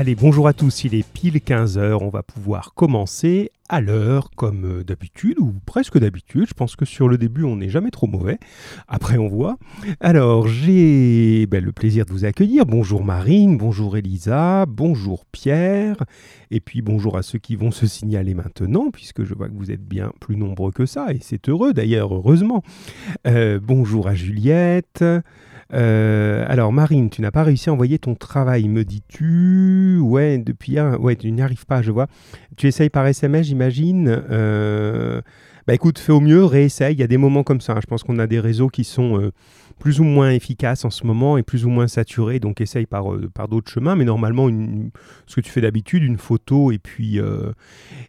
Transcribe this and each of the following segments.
Allez, bonjour à tous, il est pile 15h, on va pouvoir commencer à l'heure comme euh, d'habitude, ou presque d'habitude, je pense que sur le début on n'est jamais trop mauvais, après on voit. Alors j'ai ben, le plaisir de vous accueillir, bonjour Marine, bonjour Elisa, bonjour Pierre, et puis bonjour à ceux qui vont se signaler maintenant, puisque je vois que vous êtes bien plus nombreux que ça, et c'est heureux d'ailleurs, heureusement. Euh, bonjour à Juliette. Euh, alors Marine, tu n'as pas réussi à envoyer ton travail, me dis-tu? Ouais, depuis un... Ouais, tu n'y arrives pas, je vois. Tu essayes par SMS, j'imagine. Euh, bah écoute, fais au mieux, réessaye. Il y a des moments comme ça. Hein. Je pense qu'on a des réseaux qui sont euh, plus ou moins efficaces en ce moment et plus ou moins saturés. Donc essaye par, par d'autres chemins. Mais normalement, ce que tu fais d'habitude, une photo et puis,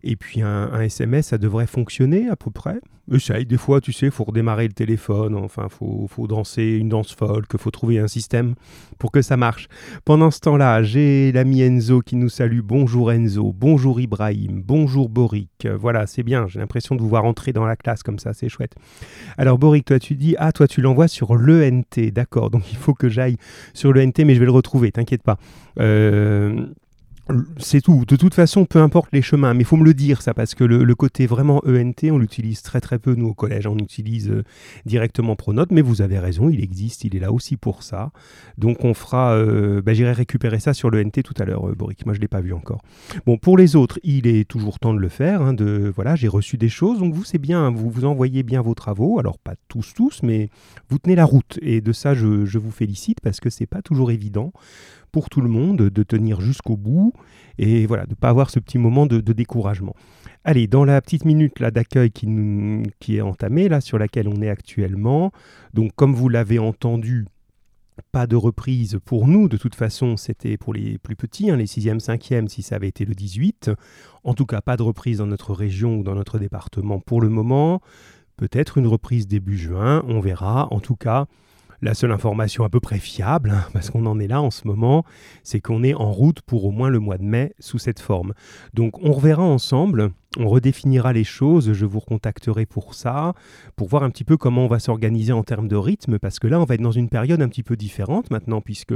et puis un, SMS, ça devrait fonctionner à peu près. Essaye, des fois, tu sais, il faut redémarrer le téléphone, enfin, il faut, faut, danser une danse folk, il faut trouver un système pour que ça marche. Pendant ce temps-là, j'ai l'ami Enzo qui nous salue. Bonjour Enzo, bonjour Ibrahim, bonjour Boric. Voilà, c'est bien, j'ai l'impression de vous voir entrer dans la classe comme ça, c'est chouette. Alors Boric, toi tu dis, ah toi tu l'envoies sur l'ENT, d'accord, donc il faut que j'aille sur l'ENT, mais je vais le retrouver, t'inquiète pas. Euh, c'est tout. De toute façon, peu importe les chemins, mais il faut me le dire ça, parce que le, côté vraiment ENT, on l'utilise très très peu nous au collège. On utilise euh, directement Pronote, mais vous avez raison, il existe, il est là aussi pour ça. Donc on fera, euh, bah, j'irai récupérer ça sur l'ENT tout à l'heure, euh, Boric. Moi je l'ai pas vu encore. Bon, pour les autres, il est toujours temps de le faire. Hein, de voilà, j'ai reçu des choses, donc vous c'est bien, vous vous envoyez bien vos travaux. Alors pas tous tous, mais vous tenez la route et de ça je, je vous félicite parce que c'est pas toujours évident pour tout le monde de tenir jusqu'au bout et voilà, de ne pas avoir ce petit moment de, découragement. Allez, dans la petite minute là d'accueil qui, est entamée, là, sur laquelle on est actuellement, donc comme vous l'avez entendu, pas de reprise pour nous, de toute façon c'était pour les plus petits, hein, les 6e, 5e si ça avait été le 18. En tout cas, pas de reprise dans notre région ou dans notre département pour le moment. Peut-être une reprise début juin, on verra. En tout cas, la seule information à peu près fiable, hein, parce qu'on en est là en ce moment, c'est qu'on est en route pour au moins le mois de mai sous cette forme. Donc on reverra ensemble, on redéfinira les choses, je vous recontacterai pour ça, pour voir un petit peu comment on va s'organiser en termes de rythme, parce que là on va être dans une période un petit peu différente maintenant, puisque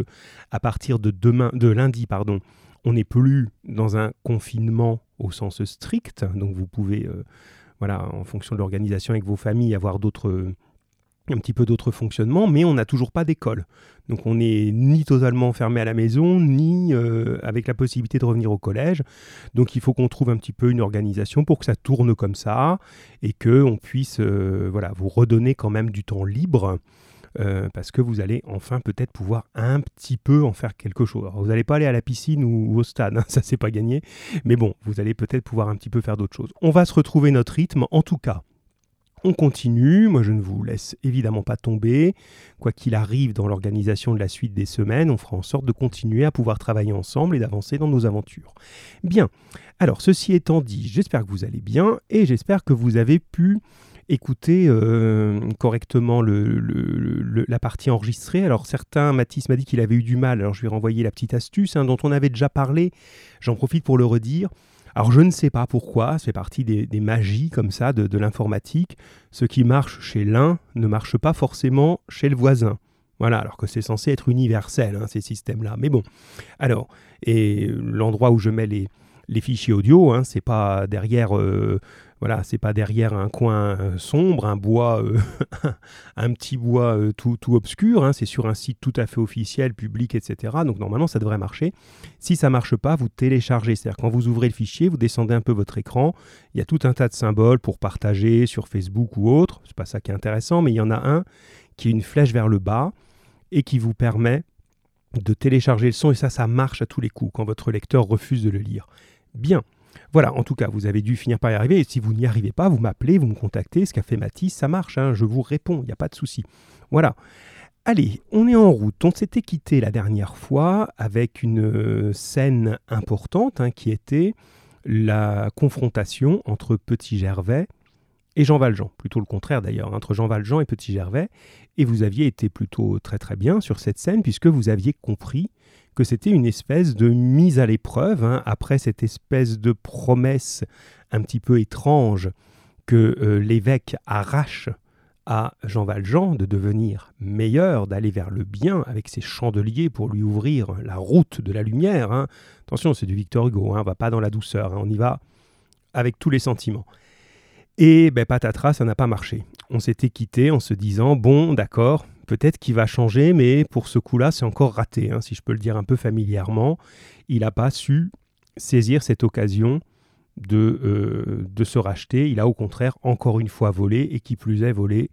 à partir de demain, de lundi, pardon, on n'est plus dans un confinement au sens strict, donc vous pouvez, euh, voilà, en fonction de l'organisation avec vos familles, avoir d'autres un petit peu d'autres fonctionnements, mais on n'a toujours pas d'école. Donc on n'est ni totalement fermé à la maison, ni euh, avec la possibilité de revenir au collège. Donc il faut qu'on trouve un petit peu une organisation pour que ça tourne comme ça et qu'on puisse euh, voilà, vous redonner quand même du temps libre. Euh, parce que vous allez enfin peut-être pouvoir un petit peu en faire quelque chose. vous n'allez pas aller à la piscine ou, au stade, hein, ça c'est pas gagné, mais bon, vous allez peut-être pouvoir un petit peu faire d'autres choses. On va se retrouver notre rythme, en tout cas on continue, moi je ne vous laisse évidemment pas tomber. Quoi qu'il arrive dans l'organisation de la suite des semaines, on fera en sorte de continuer à pouvoir travailler ensemble et d'avancer dans nos aventures. Bien, alors ceci étant dit, j'espère que vous allez bien et j'espère que vous avez pu écouter euh, correctement la partie enregistrée. Alors certains, Mathis m'a dit qu'il avait eu du mal, alors je lui ai renvoyé la petite astuce hein, dont on avait déjà parlé, j'en profite pour le redire. Alors je ne sais pas pourquoi, fait partie des, magies comme ça de, l'informatique. Ce qui marche chez l'un ne marche pas forcément chez le voisin. Voilà, alors que c'est censé être universel, hein, ces systèmes-là. Mais bon, alors, et l'endroit où je mets les, les fichiers audio, hein, c'est pas derrière euh, voilà, c'est pas derrière un coin euh, sombre, un bois, euh, un petit bois euh, tout, tout, obscur. Hein. c'est sur un site tout à fait officiel, public, etc. Donc normalement, ça devrait marcher. Si ça marche pas, vous téléchargez. C'est-à-dire quand vous ouvrez le fichier, vous descendez un peu votre écran. Il y a tout un tas de symboles pour partager sur Facebook ou autre. C'est pas ça qui est intéressant, mais il y en a un qui est une flèche vers le bas et qui vous permet de télécharger le son. Et ça, ça marche à tous les coups quand votre lecteur refuse de le lire. Bien. Voilà, en tout cas, vous avez dû finir par y arriver. Et si vous n'y arrivez pas, vous m'appelez, vous me contactez. Ce qu'a fait Mathis, ça marche. Hein, je vous réponds, il n'y a pas de souci. Voilà. Allez, on est en route. On s'était quitté la dernière fois avec une euh, scène importante hein, qui était la confrontation entre Petit Gervais et Jean Valjean. Plutôt le contraire d'ailleurs, entre Jean Valjean et Petit Gervais. Et vous aviez été plutôt très très bien sur cette scène puisque vous aviez compris que c'était une espèce de mise à l'épreuve, hein, après cette espèce de promesse un petit peu étrange que euh, l'évêque arrache à Jean Valjean de devenir meilleur, d'aller vers le bien avec ses chandeliers pour lui ouvrir la route de la lumière. hein. Attention, c'est du Victor Hugo, hein, on va pas dans la douceur, hein, on y va avec tous les sentiments. Et ben, patatras, ça n'a pas marché. On s'était quitté en se disant, bon, d'accord, peut-être qu'il va changer, mais pour ce coup-là, c'est encore raté, hein, si je peux le dire un peu familièrement. Il n'a pas su saisir cette occasion de, euh, de se racheter. Il a au contraire encore une fois volé, et qui plus est volé,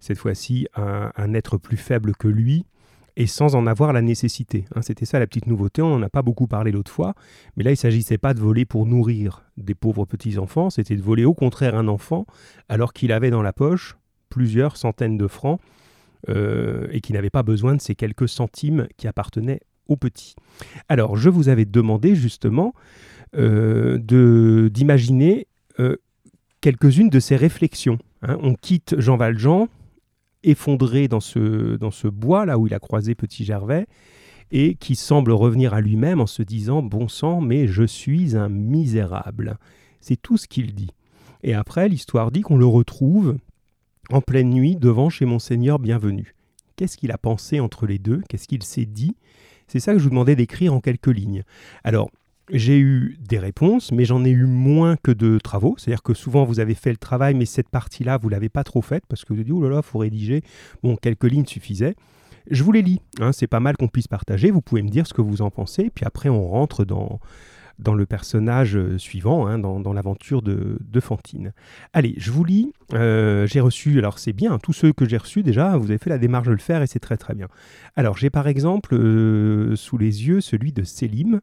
cette fois-ci, un, un être plus faible que lui, et sans en avoir la nécessité. hein. C'était ça la petite nouveauté, on n'en a pas beaucoup parlé l'autre fois, mais là il ne s'agissait pas de voler pour nourrir des pauvres petits-enfants, c'était de voler au contraire un enfant, alors qu'il avait dans la poche plusieurs centaines de francs, euh, et qu'il n'avait pas besoin de ces quelques centimes qui appartenaient au petit. Alors je vous avais demandé justement euh, d'imaginer euh, quelques-unes de ces réflexions. hein. On quitte Jean Valjean, effondré dans ce, dans ce bois là où il a croisé Petit Gervais, et qui semble revenir à lui-même en se disant Bon sang, mais je suis un misérable. C'est tout ce qu'il dit. Et après, l'histoire dit qu'on le retrouve en pleine nuit devant chez Monseigneur Bienvenu. Qu'est-ce qu'il a pensé entre les deux? Qu'est-ce qu'il s'est dit? C'est ça que je vous demandais d'écrire en quelques lignes. Alors, j'ai eu des réponses, mais j'en ai eu moins que de travaux. C'est-à-dire que souvent, vous avez fait le travail, mais cette partie-là, vous ne l'avez pas trop faite parce que vous avez dit, oh là là, il faut rédiger. Bon, quelques lignes suffisaient. Je vous les lis. Hein, c'est pas mal qu'on puisse partager. Vous pouvez me dire ce que vous en pensez. Puis après, on rentre dans, dans le personnage euh, suivant, hein, dans, l'aventure de, Fantine. Allez, je vous lis. Euh, j'ai reçu, alors c'est bien, tous ceux que j'ai reçus déjà, vous avez fait la démarche de le faire et c'est très très bien. Alors, j'ai par exemple euh, sous les yeux celui de Selim.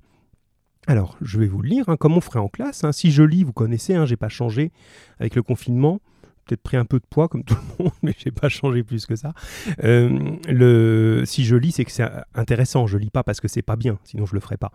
Alors, je vais vous le lire, hein, comme on ferait en classe. hein. Si je lis, vous connaissez, j'ai pas changé avec le confinement. Peut-être pris un peu de poids comme tout le monde, mais j'ai pas changé plus que ça. Euh, le, si je lis, c'est que c'est intéressant. Je lis pas parce que c'est pas bien, sinon je le ferais pas.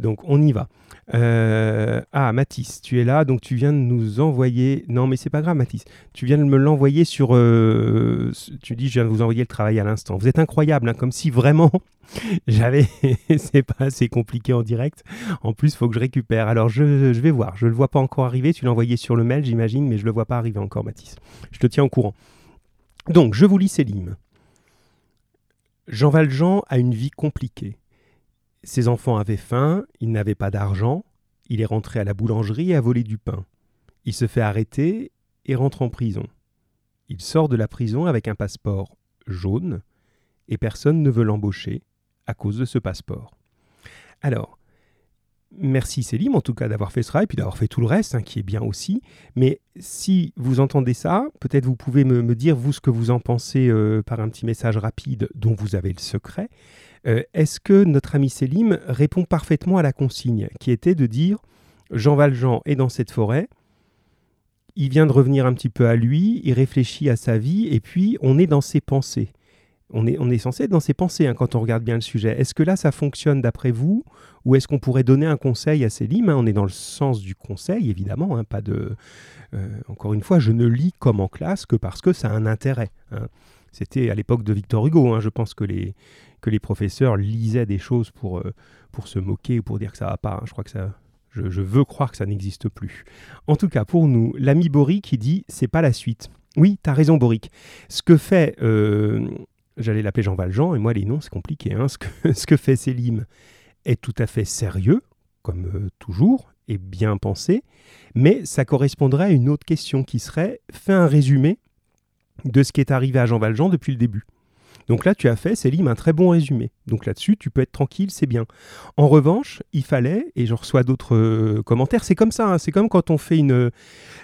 Donc on y va. Euh, ah, Mathis, tu es là, donc tu viens de nous envoyer. Non, mais c'est pas grave, Mathis. Tu viens de me l'envoyer sur. euh, Tu dis, je viens de vous envoyer le travail à l'instant. Vous êtes incroyable, hein, comme si vraiment j'avais. c'est pas assez compliqué en direct. En plus, faut que je récupère. Alors, je, je vais voir. Je le vois pas encore arriver. Tu l'as envoyé sur le mail, j'imagine, mais je le vois pas arriver encore, Mathis. Je te tiens au courant. Donc, je vous lis Célim. Jean Valjean a une vie compliquée. Ses enfants avaient faim, il n'avait pas d'argent, il est rentré à la boulangerie et a volé du pain. Il se fait arrêter et rentre en prison. Il sort de la prison avec un passeport jaune et personne ne veut l'embaucher à cause de ce passeport. Alors, merci Célim en tout cas d'avoir fait ce travail, puis d'avoir fait tout le reste, hein, qui est bien aussi. Mais si vous entendez ça, peut-être vous pouvez me, me dire, vous, ce que vous en pensez euh, par un petit message rapide dont vous avez le secret. Euh, Est-ce que notre ami Célim répond parfaitement à la consigne, qui était de dire, Jean Valjean est dans cette forêt, il vient de revenir un petit peu à lui, il réfléchit à sa vie, et puis on est dans ses pensées. On est, on est censé être dans ses pensées hein, quand on regarde bien le sujet. Est-ce que là, ça fonctionne d'après vous Ou est-ce qu'on pourrait donner un conseil à Célim hein On est dans le sens du conseil, évidemment, hein, pas de... euh, encore une fois, je ne lis comme en classe que parce que ça a un intérêt. hein. C'était à l'époque de Victor Hugo. Je pense que les, que les professeurs lisaient des choses pour, euh, pour se moquer ou pour dire que ça va pas. Je crois que ça... Je veux croire que ça n'existe plus. En tout cas, pour nous, l'ami Boric qui dit c'est pas la suite. Oui, t'as raison, Boric. Ce que fait euh, j'allais l'appeler Jean Valjean, et moi les noms c'est compliqué. hein. Ce, que, fait Célim est tout à fait sérieux, comme euh, toujours, et bien pensé, mais ça correspondrait à une autre question qui serait fais un résumé de ce qui est arrivé à Jean Valjean depuis le début. Donc là, tu as fait, Célim, un très bon résumé. Donc là-dessus, tu peux être tranquille, c'est bien. En revanche, il fallait, et je reçois d'autres euh, commentaires, c'est comme ça, hein, c'est comme quand on fait une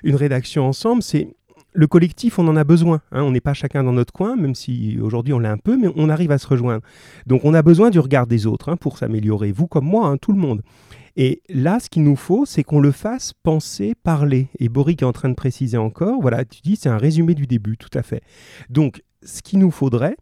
rédaction ensemble, c'est le collectif, on en a besoin. hein. On n'est pas chacun dans notre coin, même si aujourd'hui on l'est un peu, mais on arrive à se rejoindre. Donc on a besoin du regard des autres hein, pour s'améliorer. Vous comme moi, hein, tout le monde. Et là, ce qu'il nous faut, c'est qu'on le fasse penser, parler. Et Boric est en train de préciser encore, voilà, tu dis, c'est un résumé du début, tout à fait. Donc, ce qu'il nous faudrait,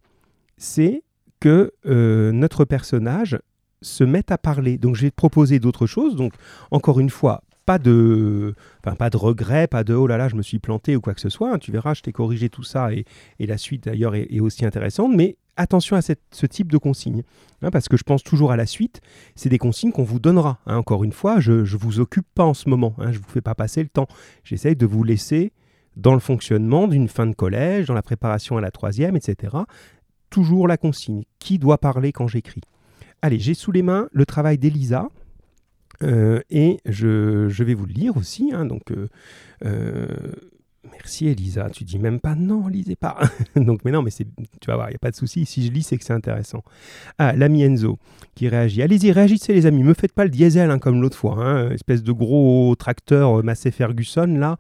c'est que euh, notre personnage se mette à parler. Donc, je vais te proposer d'autres choses. Donc, encore une fois, pas de, enfin, pas de regret, pas de oh là là, je me suis planté ou quoi que ce soit. hein. Tu verras, je t'ai corrigé tout ça et, et la suite d'ailleurs est, aussi intéressante. Mais attention à cette- ce type de consignes, hein, parce que je pense toujours à la suite. C'est des consignes qu'on vous donnera. hein. Encore une fois, je ne vous occupe pas en ce moment. hein. je ne vous fais pas passer le temps. J'essaye de vous laisser dans le fonctionnement d'une fin de collège, dans la préparation à la troisième, etc. Toujours la consigne. Qui doit parler quand j'écris Allez, j'ai sous les mains le travail d'Elisa. Euh, et je, vais vous le lire aussi. Hein, donc, euh, euh, Merci Elisa, tu dis même pas non, lisez pas. Donc, mais non, mais c'est, tu vas voir, il n'y a pas de souci. Si je lis, c'est que c'est intéressant. Ah, l'ami Enzo qui réagit. Allez-y, réagissez les amis, me faites pas le diesel hein, comme l'autre fois. Hein. Espèce de gros tracteur Massey Ferguson là,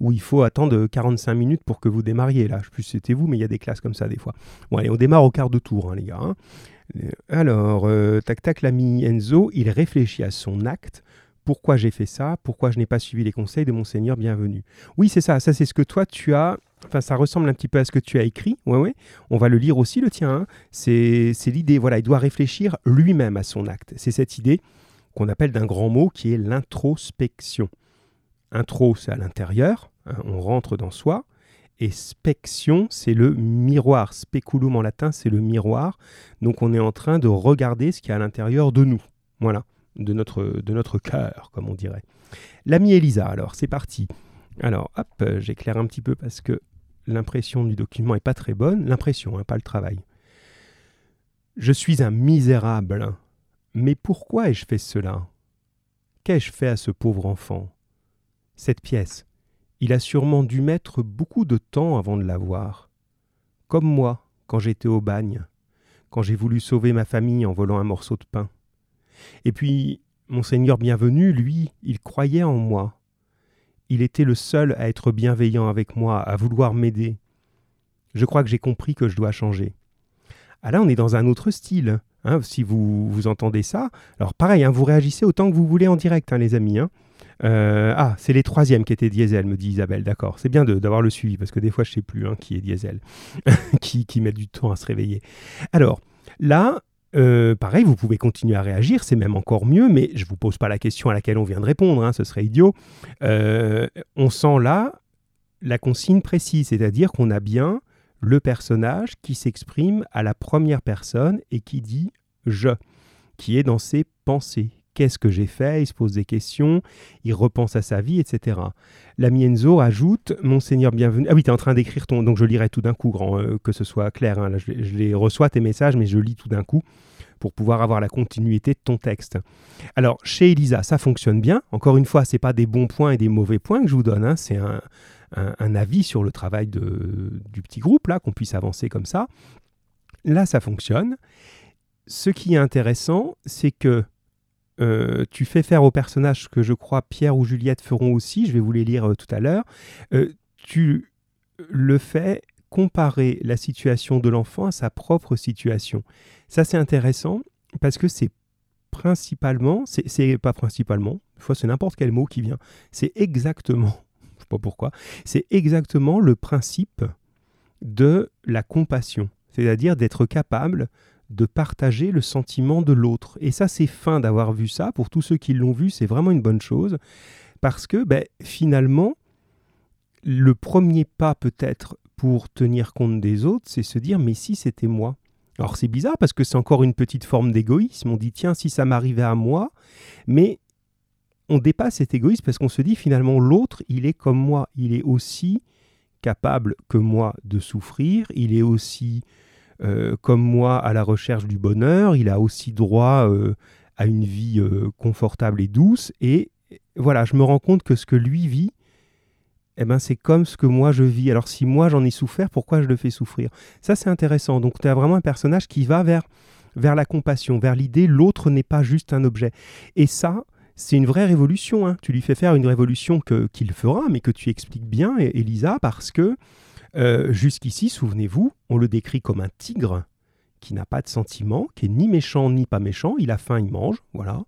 où il faut attendre 45 minutes pour que vous démarriez là. Je sais plus c'était vous, mais il y a des classes comme ça des fois. Bon, allez, on démarre au quart de tour, hein, les gars. Alors, euh, tac tac, l'ami Enzo, il réfléchit à son acte pourquoi j'ai fait ça, pourquoi je n'ai pas suivi les conseils de mon Seigneur bienvenu? Oui, c'est ça, ça c'est ce que toi tu as, enfin ça ressemble un petit peu à ce que tu as écrit, ouais, ouais. on va le lire aussi le tien, hein. c'est l'idée, voilà, il doit réfléchir lui-même à son acte. C'est cette idée qu'on appelle d'un grand mot qui est l'introspection. Intro, c'est à l'intérieur, hein, on rentre dans soi, et spection, c'est le miroir. Speculum en latin, c'est le miroir. Donc on est en train de regarder ce qui est à l'intérieur de nous. Voilà de notre, de notre cœur, comme on dirait. L'ami Elisa, alors, c'est parti. Alors, hop, j'éclaire un petit peu parce que l'impression du document n'est pas très bonne. L'impression, hein, pas le travail. Je suis un misérable. Mais pourquoi ai-je fait cela? Qu'ai-je fait à ce pauvre enfant? Cette pièce, il a sûrement dû mettre beaucoup de temps avant de la voir. Comme moi, quand j'étais au bagne, quand j'ai voulu sauver ma famille en volant un morceau de pain. Et puis, Monseigneur bienvenu, lui, il croyait en moi. Il était le seul à être bienveillant avec moi, à vouloir m'aider. Je crois que j'ai compris que je dois changer. Ah là, on est dans un autre style. Hein, si vous, vous entendez ça, alors pareil, hein, vous réagissez autant que vous voulez en direct, hein, les amis. Euh, ah, c'est les troisièmes qui étaient diesel, me dit Isabelle. D'accord, c'est bien d'avoir le suivi parce que des fois je ne sais plus qui est diesel, qui, qui met du temps à se réveiller. Alors là, euh, pareil, vous pouvez continuer à réagir, c'est même encore mieux, mais je ne vous pose pas la question à laquelle on vient de répondre, hein, ce serait idiot. Euh, on sent là la consigne précise, c'est-à-dire qu'on a bien le personnage qui s'exprime à la première personne et qui dit je, qui est dans ses pensées. Qu'est-ce que j'ai fait Il se pose des questions, il repense à sa vie, etc. L'ami Enzo ajoute Monseigneur bienvenu. Ah oui, tu es en train d'écrire ton. Donc je lirai tout d'un coup, euh, que ce soit clair. Hein. je, les reçois tes messages, mais je lis tout d'un coup pour pouvoir avoir la continuité de ton texte. Alors, chez Elisa, ça fonctionne bien. Encore une fois, ce n'est pas des bons points et des mauvais points que je vous donne. Hein. C'est un, avis sur le travail du petit groupe, là, qu'on puisse avancer comme ça. Là, ça fonctionne. Ce qui est intéressant, c'est que euh, tu fais faire aux personnages que je crois Pierre ou Juliette feront aussi, je vais vous les lire euh, tout à l'heure, euh, tu le fais comparer la situation de l'enfant à sa propre situation. Ça c'est intéressant parce que c'est principalement, c'est pas principalement, une fois c'est n'importe quel mot qui vient, c'est exactement, je sais pas pourquoi, c'est exactement le principe de la compassion, c'est-à-dire d'être capable de partager le sentiment de l'autre. Et ça, c'est fin d'avoir vu ça. Pour tous ceux qui l'ont vu, c'est vraiment une bonne chose. Parce que ben, finalement, le premier pas peut-être pour tenir compte des autres, c'est se dire, mais si c'était moi? Alors c'est bizarre parce que c'est encore une petite forme d'égoïsme. On dit, tiens, si ça m'arrivait à moi, mais on dépasse cet égoïsme parce qu'on se dit, finalement, l'autre, il est comme moi. Il est aussi capable que moi de souffrir. Il est aussi euh, comme moi à la recherche du bonheur, il a aussi droit euh, à une vie euh, confortable et douce. Et voilà, je me rends compte que ce que lui vit, eh ben, c'est comme ce que moi je vis. Alors si moi j'en ai souffert, pourquoi je le fais souffrir? Ça c'est intéressant. Donc tu as vraiment un personnage qui va vers, vers la compassion, vers l'idée l'autre n'est pas juste un objet. Et ça, c'est une vraie révolution. Hein. Tu lui fais faire une révolution qu'il fera, mais que tu expliques bien, Elisa, parce que euh, jusqu'ici, souvenez-vous, on le décrit comme un tigre qui n'a pas de sentiment, qui est ni méchant ni pas méchant. Il a faim, il mange, voilà,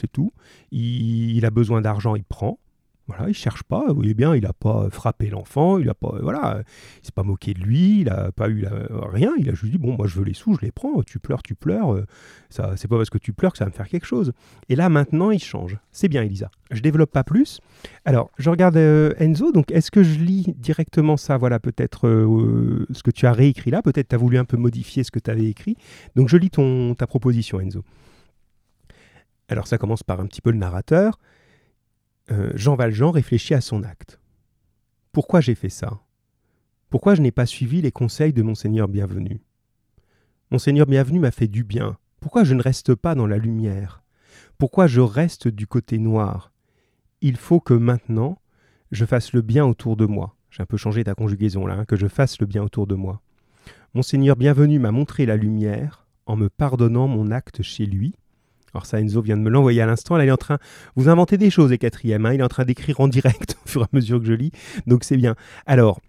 c'est tout. il a besoin d'argent, il prend. Voilà, il cherche pas, voyez bien, il n'a pas frappé l'enfant, il a pas, voilà, il s'est pas moqué de lui, il n'a pas eu rien, il a juste dit bon, moi je veux les sous, je les prends, tu pleures, tu pleures, euh, ça, c'est pas parce que tu pleures que ça va me faire quelque chose. Et là maintenant, il change. C'est bien, Elisa. Je développe pas plus. Alors, je regarde euh, Enzo, donc est-ce que je lis directement ça, voilà, peut-être euh, ce que tu as réécrit là, peut-être tu as voulu un peu modifier ce que tu avais écrit. Donc je lis ton, ta proposition, Enzo. Alors ça commence par un petit peu le narrateur. Euh, Jean Valjean réfléchit à son acte. Pourquoi j'ai fait ça? Pourquoi je n'ai pas suivi les conseils de Monseigneur Bienvenu? Monseigneur Bienvenu m'a fait du bien. Pourquoi je ne reste pas dans la lumière? Pourquoi je reste du côté noir? Il faut que maintenant, je fasse le bien autour de moi. J'ai un peu changé ta conjugaison là, hein, que je fasse le bien autour de moi. Monseigneur Bienvenu m'a montré la lumière en me pardonnant mon acte chez lui. Alors ça, Enzo vient de me l'envoyer à l'instant. Là, il est en train... Vous inventez des choses, les quatrièmes. Hein. il est en train d'écrire en direct au fur et à mesure que je lis. Donc c'est bien. Alors,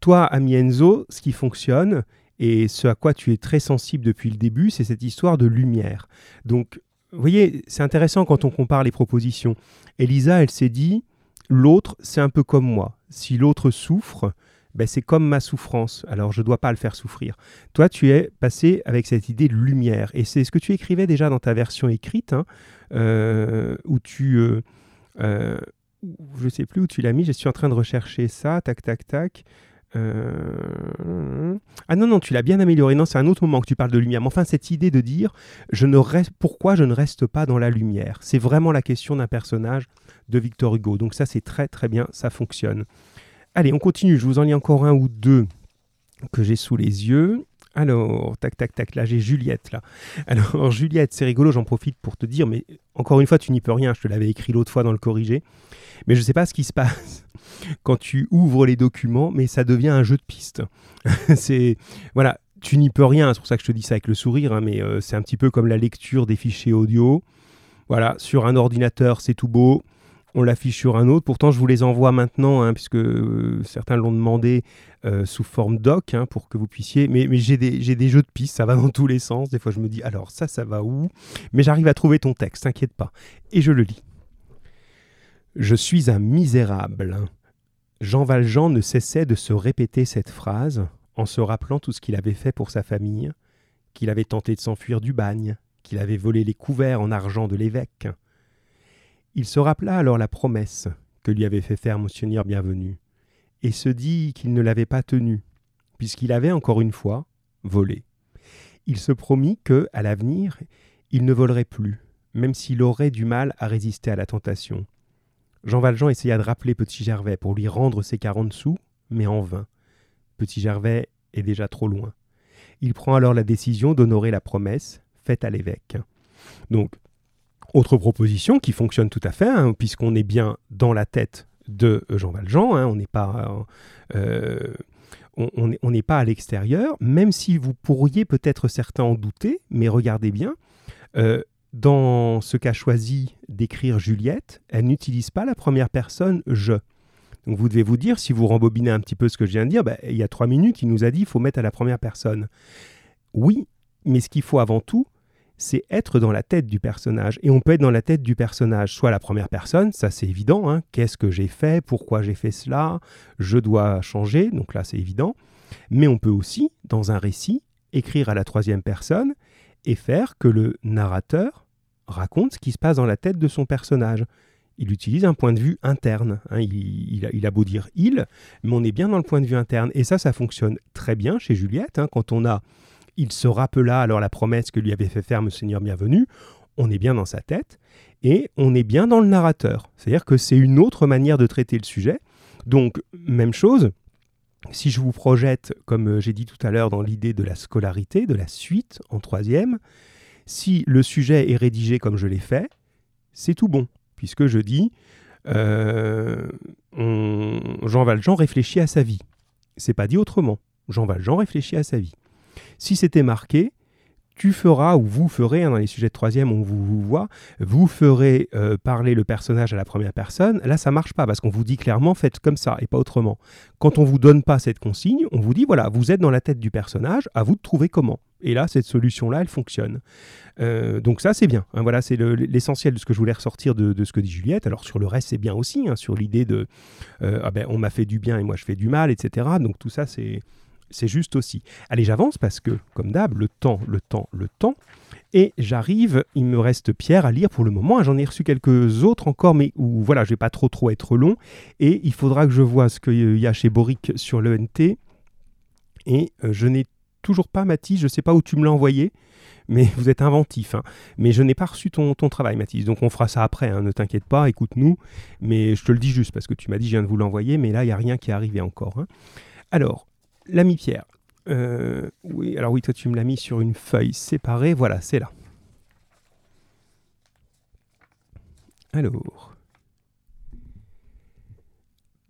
toi, ami Enzo, ce qui fonctionne, et ce à quoi tu es très sensible depuis le début, c'est cette histoire de lumière. Donc, vous voyez, c'est intéressant quand on compare les propositions. Elisa, elle s'est dit, l'autre, c'est un peu comme moi. Si l'autre souffre, ben c'est comme ma souffrance, alors je ne dois pas le faire souffrir. Toi, tu es passé avec cette idée de lumière, et c'est ce que tu écrivais déjà dans ta version écrite, hein, euh, où tu... Euh, euh, je ne sais plus où tu l'as mis, je suis en train de rechercher ça, tac, tac, tac. Ah non, non, tu l'as bien amélioré. Non, c'est un autre moment que tu parles de lumière. Mais enfin, cette idée de dire pourquoi je ne reste pas dans la lumière? C'est vraiment la question d'un personnage de Victor Hugo. Donc ça, c'est très très bien, ça fonctionne. Allez, on continue. Je vous en lis encore un ou deux que j'ai sous les yeux. Alors, tac, tac, tac, là j'ai Juliette, là. Alors, Juliette, c'est rigolo, j'en profite pour te dire, mais encore une fois, tu n'y peux rien, je te l'avais écrit l'autre fois dans le corrigé. Mais je ne sais pas ce qui se passe quand tu ouvres les documents, mais ça devient un jeu de piste. c'est voilà, tu n'y peux rien. C'est pour ça que je te dis ça avec le sourire, hein, mais euh, c'est un petit peu comme la lecture des fichiers audio. Voilà, sur un ordinateur, c'est tout beau. On l'affiche sur un autre. Pourtant, je vous les envoie maintenant, hein, puisque euh, certains l'ont demandé euh, sous forme doc hein, pour que vous puissiez. Mais, j'ai des, des, jeux de pistes, ça va dans tous les sens. Des fois, je me dis, alors ça, ça va où? Mais j'arrive à trouver ton texte, t'inquiète pas. Et je le lis. Je suis un misérable. Jean Valjean ne cessait de se répéter cette phrase en se rappelant tout ce qu'il avait fait pour sa famille, qu'il avait tenté de s'enfuir du bagne, qu'il avait volé les couverts en argent de l'évêque. Il se rappela alors la promesse que lui avait fait faire Monseigneur Bienvenu, et se dit qu'il ne l'avait pas tenue, puisqu'il avait encore une fois volé. Il se promit que, à l'avenir, il ne volerait plus, même s'il aurait du mal à résister à la tentation, Jean Valjean essaya de rappeler Petit Gervais pour lui rendre ses quarante sous, mais en vain. Petit Gervais est déjà trop loin. Il prend alors la décision d'honorer la promesse faite à l'évêque. Donc, autre proposition qui fonctionne tout à fait, hein, puisqu'on est bien dans la tête de Jean Valjean, hein, on n'est pas, euh, on, n'est pas à l'extérieur, même si vous pourriez peut-être certains en douter, mais regardez bien, euh, dans ce qu'a choisi d'écrire Juliette, elle n'utilise pas la première personne je. Donc vous devez vous dire, si vous rembobinez un petit peu ce que je viens de dire, bah, il y a trois minutes, il nous a dit il faut mettre à la première personne. Oui, mais ce qu'il faut avant tout, c'est être dans la tête du personnage. Et on peut être dans la tête du personnage, soit la première personne, ça c'est évident, hein. qu'est-ce que j'ai fait, pourquoi j'ai fait cela, je dois changer, donc là c'est évident. Mais on peut aussi, dans un récit, écrire à la troisième personne et faire que le narrateur raconte ce qui se passe dans la tête de son personnage. Il utilise un point de vue interne. Hein. Il, a, beau dire il, mais on est bien dans le point de vue interne. Et ça, ça fonctionne très bien chez Juliette. Hein. quand on a il se rappela alors la promesse que lui avait fait faire Seigneur Bienvenu, on est bien dans sa tête et on est bien dans le narrateur. C'est-à-dire que c'est une autre manière de traiter le sujet. Donc, même chose, si je vous projette, comme euh, j'ai dit tout à l'heure, dans l'idée de la scolarité, de la suite en troisième, si le sujet est rédigé comme je l'ai fait, c'est tout bon, puisque je dis euh, Jean Valjean réfléchit à sa vie. C'est pas dit autrement. Jean Valjean réfléchit à sa vie. Si c'était marqué tu feras ou vous ferez, hein, dans les sujets de troisième, on vous, voit, vous ferez euh, parler le personnage à la première personne. Là, ça marche pas parce qu'on vous dit clairement faites comme ça et pas autrement. Quand on vous donne pas cette consigne, on vous dit voilà, vous êtes dans la tête du personnage, à vous de trouver comment. Et là, cette solution-là, elle fonctionne. Euh, donc ça, c'est bien. Hein, voilà, c'est l'essentiel de ce que je voulais ressortir de, ce que dit Juliette. Alors sur le reste, c'est bien aussi, hein, sur l'idée de euh, ah ben, on m'a fait du bien et moi je fais du mal, etc. Donc tout ça, c'est c'est juste aussi. Allez, j'avance parce que, comme d'hab, le temps, le temps, le temps. Et j'arrive, il me reste Pierre à lire pour le moment. J'en ai reçu quelques autres encore, mais où voilà, je vais pas trop trop être long. Et il faudra que je vois ce qu'il y a chez Boric sur l'ENT. Et euh, je n'ai toujours pas, Mathis, je ne sais pas où tu me l'as envoyé, mais vous êtes inventif. Hein. Mais je n'ai pas reçu ton, ton, travail, Mathis. Donc on fera ça après, hein, ne t'inquiète pas, écoute-nous. Mais je te le dis juste parce que tu m'as dit je viens de vous l'envoyer, mais là, il n'y a rien qui est arrivé encore. Hein. Alors, l'ami Pierre. Euh, oui, alors oui, toi tu me l'as mis sur une feuille séparée. Voilà, c'est là. Alors.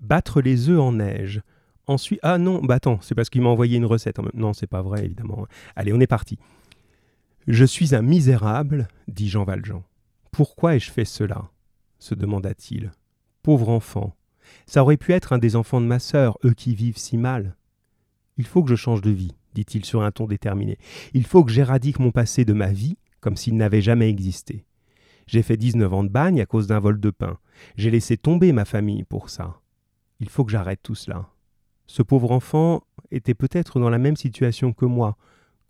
Battre les œufs en neige. Ensuite, ah non, bah attends, c'est parce qu'il m'a envoyé une recette. Non, c'est pas vrai, évidemment. Allez, on est parti. Je suis un misérable, dit Jean Valjean. Pourquoi ai-je fait cela? se demanda-t-il. Pauvre enfant. Ça aurait pu être un des enfants de ma sœur, eux qui vivent si mal. Il faut que je change de vie, dit-il sur un ton déterminé. Il faut que j'éradique mon passé de ma vie comme s'il n'avait jamais existé. J'ai fait dix-neuf ans de bagne à cause d'un vol de pain. J'ai laissé tomber ma famille pour ça. Il faut que j'arrête tout cela. Ce pauvre enfant était peut-être dans la même situation que moi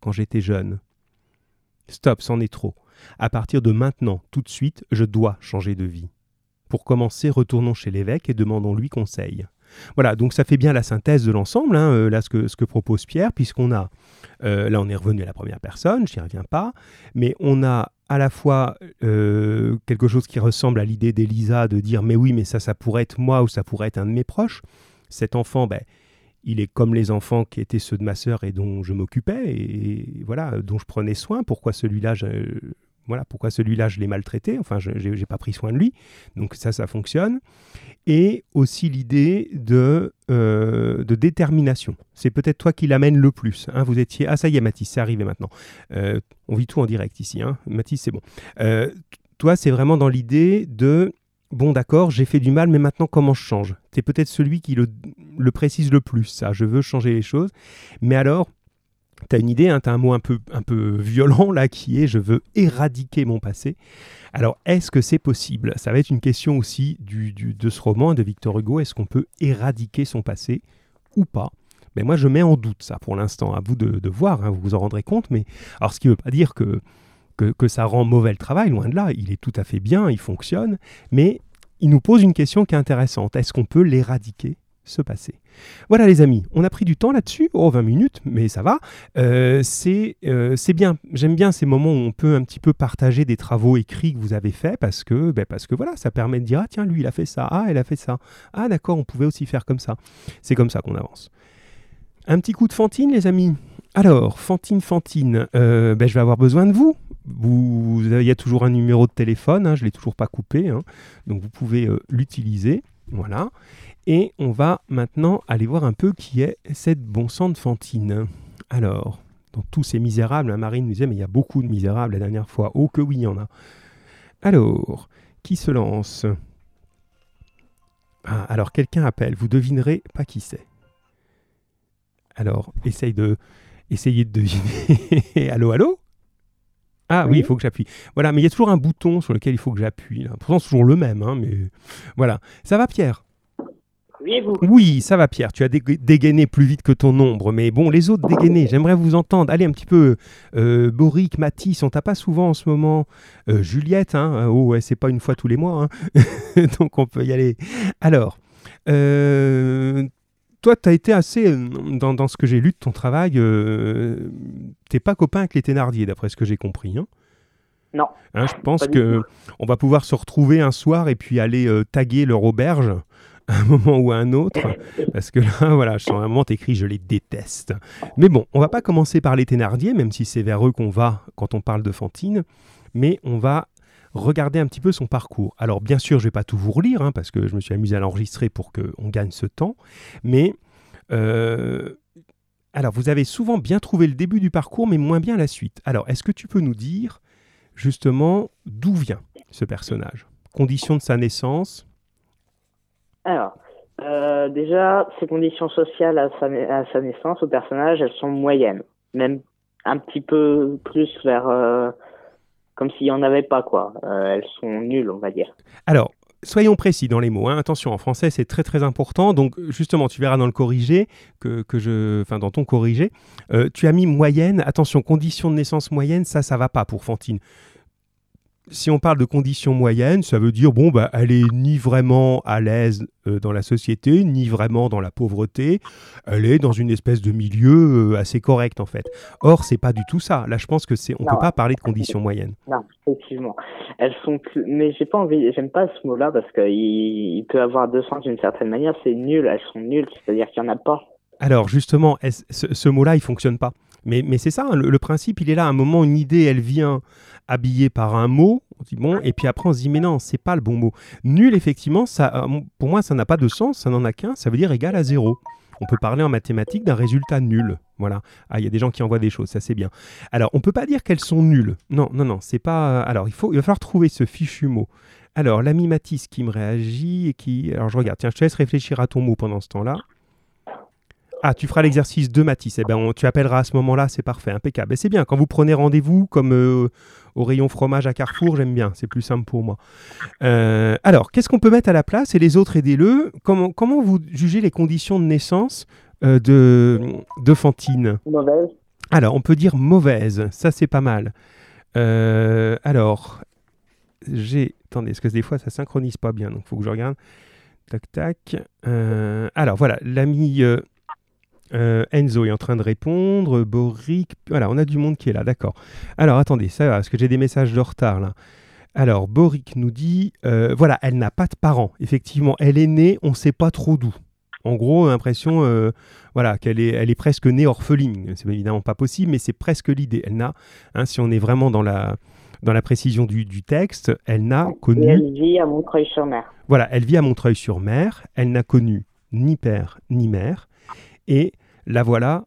quand j'étais jeune. Stop, c'en est trop. À partir de maintenant, tout de suite, je dois changer de vie. Pour commencer, retournons chez l'évêque et demandons-lui conseil. Voilà, donc ça fait bien la synthèse de l'ensemble, hein, euh, là ce que, ce que, propose Pierre, puisqu'on a, euh, là on est revenu à la première personne, je n'y reviens pas, mais on a à la fois euh, quelque chose qui ressemble à l'idée d'Elisa de dire mais oui, mais ça, ça pourrait être moi ou ça pourrait être un de mes proches. Cet enfant, ben, il est comme les enfants qui étaient ceux de ma sœur et dont je m'occupais et, voilà, dont je prenais soin. Pourquoi celui-là, voilà, pourquoi celui-là je l'ai maltraité? Enfin, je n'ai pas pris soin de lui. Donc ça, ça fonctionne. Et aussi l'idée de, euh, de détermination. C'est peut-être toi qui l'amène le plus. Hein. Vous étiez ah ça y est Mathis, c'est arrivé maintenant. Euh, on vit tout en direct ici. Hein. Mathis, c'est bon. Euh, toi, c'est vraiment dans l'idée de bon d'accord, j'ai fait du mal, mais maintenant comment je change? Tu es peut-être celui qui le, précise le plus, ça, je veux changer les choses. Mais alors, tu as une idée, hein, tu as un mot un peu, un peu violent là qui est je veux éradiquer mon passé. Alors, est-ce que c'est possible? Ça va être une question aussi du, de ce roman de Victor Hugo. Est-ce qu'on peut éradiquer son passé ou pas? Mais moi, je mets en doute ça pour l'instant. À vous de, voir, hein, vous vous en rendrez compte. Mais alors, ce qui ne veut pas dire que que, ça rend mauvais le travail, loin de là, il est tout à fait bien, il fonctionne, mais il nous pose une question qui est intéressante. Est-ce qu'on peut l'éradiquer? Ce passé. Voilà les amis, on a pris du temps là-dessus, oh 20 minutes, mais ça va. Euh, euh, c'est bien, j'aime bien ces moments où on peut un petit peu partager des travaux écrits que vous avez faits parce que, ben que voilà, ça permet de dire, ah tiens, lui il a fait ça, ah elle a fait ça, ah d'accord, on pouvait aussi faire comme ça. C'est comme ça qu'on avance. Un petit coup de Fantine les amis. Alors, Fantine, Fantine, euh, ben, je vais avoir besoin de vous. Il y a toujours un numéro de téléphone, hein, je ne l'ai toujours pas coupé, hein. donc vous pouvez l'utiliser. Voilà. Et on va maintenant aller voir un peu qui est cette bon sang de Fantine. Alors, dans tous ces misérables, hein, Marine nous disait, mais il y a beaucoup de misérables la dernière fois. Oh que oui, il y en a. Alors, qui se lance? Ah, Alors, quelqu'un appelle, vous devinerez pas qui c'est. Alors, essaye de, essayez de deviner. allô, allô? Ah oui, il faut que j'appuie. Voilà, mais il y a toujours un bouton sur lequel il faut que j'appuie. Pourtant, c'est toujours le même, hein, mais voilà. Ça va, Pierre? Oui, vous Oui, ça va, Pierre. Tu as dégainé plus vite que ton ombre, mais bon, les autres dégainés, j'aimerais vous entendre. Allez, un petit peu. Euh, Boric, Mathis, on t'a pas souvent en ce moment. Euh, Juliette, hein. Oh, ouais, c'est pas une fois tous les mois, hein. donc on peut y aller. Alors, euh, toi, tu as été assez, euh, dans, ce que j'ai lu de ton travail, euh, t'es pas copain avec les Thénardier, d'après ce que j'ai compris. Hein non. Hein, je pense que on va pouvoir se retrouver un soir et puis aller euh, taguer leur auberge un moment ou à un autre, parce que là, voilà, je sens un moment écrit, je les déteste. Mais bon, on va pas commencer par les Thénardier, même si c'est vers eux qu'on va quand on parle de Fantine, mais on va regarder un petit peu son parcours. Alors bien sûr, je vais pas tout vous relire, hein, parce que je me suis amusé à l'enregistrer pour qu'on gagne ce temps, mais... Euh, alors, vous avez souvent bien trouvé le début du parcours, mais moins bien la suite. Alors, est-ce que tu peux nous dire justement d'où vient ce personnage? Conditions de sa naissance Alors, euh, déjà, ses conditions sociales à sa, naissance, au personnage, elles sont moyennes. Même un petit peu plus vers euh, comme s'il n'y en avait pas, quoi. Euh, elles sont nulles, on va dire. Alors, soyons précis dans les mots. Hein. Attention, en français, c'est très très important. Donc, justement, tu verras dans le corrigé, que, je, enfin, dans ton corrigé, tu as mis moyenne. Attention, condition de naissance moyenne, ça, ça va pas pour Fantine. Si on parle de conditions moyennes, ça veut dire bon bah elle est ni vraiment à l'aise euh, dans la société, ni vraiment dans la pauvreté. Elle est dans une espèce de milieu euh, assez correct en fait. Or c'est pas du tout ça. Là je pense que c'est on peut pas parler de conditions moyennes. Non, effectivement. Elles sont plus... mais j'ai pas envie j'aime pas ce mot-là parce qu'il il peut avoir deux sens d'une certaine manière, c'est nul, elles sont nulles, c'est-à-dire qu'il y en a pas. Alors justement, ce, ce mot-là, il fonctionne pas. Mais, mais c'est ça, hein, le, principe, il est là. À un moment, une idée, elle vient habillée par un mot. On dit bon, et puis après, on se dit mais non, c'est pas le bon mot. Nul, effectivement, ça, euh, pour moi, ça n'a pas de sens. Ça n'en a qu'un. Ça veut dire égal à zéro. On peut parler en mathématiques d'un résultat nul. Voilà. Ah, il y a des gens qui envoient des choses, ça c'est bien. Alors, on peut pas dire qu'elles sont nulles. Non, non, non, c'est pas. Euh, alors, il faut, il va falloir trouver ce fichu mot. Alors, l'ami Matisse qui me réagit et qui. Alors, je regarde. Tiens, je te laisse réfléchir à ton mot pendant ce temps-là. Ah, tu feras l'exercice de Matisse. Eh ben, tu appelleras à ce moment-là, c'est parfait, impeccable. Et c'est bien, quand vous prenez rendez-vous, comme euh, au rayon fromage à Carrefour, j'aime bien, c'est plus simple pour moi. Euh, alors, qu'est-ce qu'on peut mettre à la place Et les autres, aidez-le. Comment, comment vous jugez les conditions de naissance euh, de, de Fantine? Mauvaise. Alors, on peut dire mauvaise, ça c'est pas mal. alors, j'ai... Attendez, est-ce que des fois ça synchronise pas bien, donc il faut que je regarde. Tac, tac. alors voilà, l'ami euh, Enzo est en train de répondre. Boric. Voilà, on a du monde qui est là, d'accord. Alors attendez, ça va, parce que j'ai des messages de retard là. Alors, Boric nous dit euh, voilà, elle n'a pas de parents. Effectivement, elle est née, on ne sait pas trop d'où. En gros, l'impression euh, voilà, qu'elle est, elle est presque née orpheline. C'est évidemment pas possible, mais c'est presque l'idée. Elle n'a, hein, si on est vraiment dans la, dans la précision du, du texte, elle n'a connu. elle vit à Montreuil-sur-Mer. Voilà, elle vit à Montreuil-sur-Mer. Elle n'a connu ni père ni mère et la voilà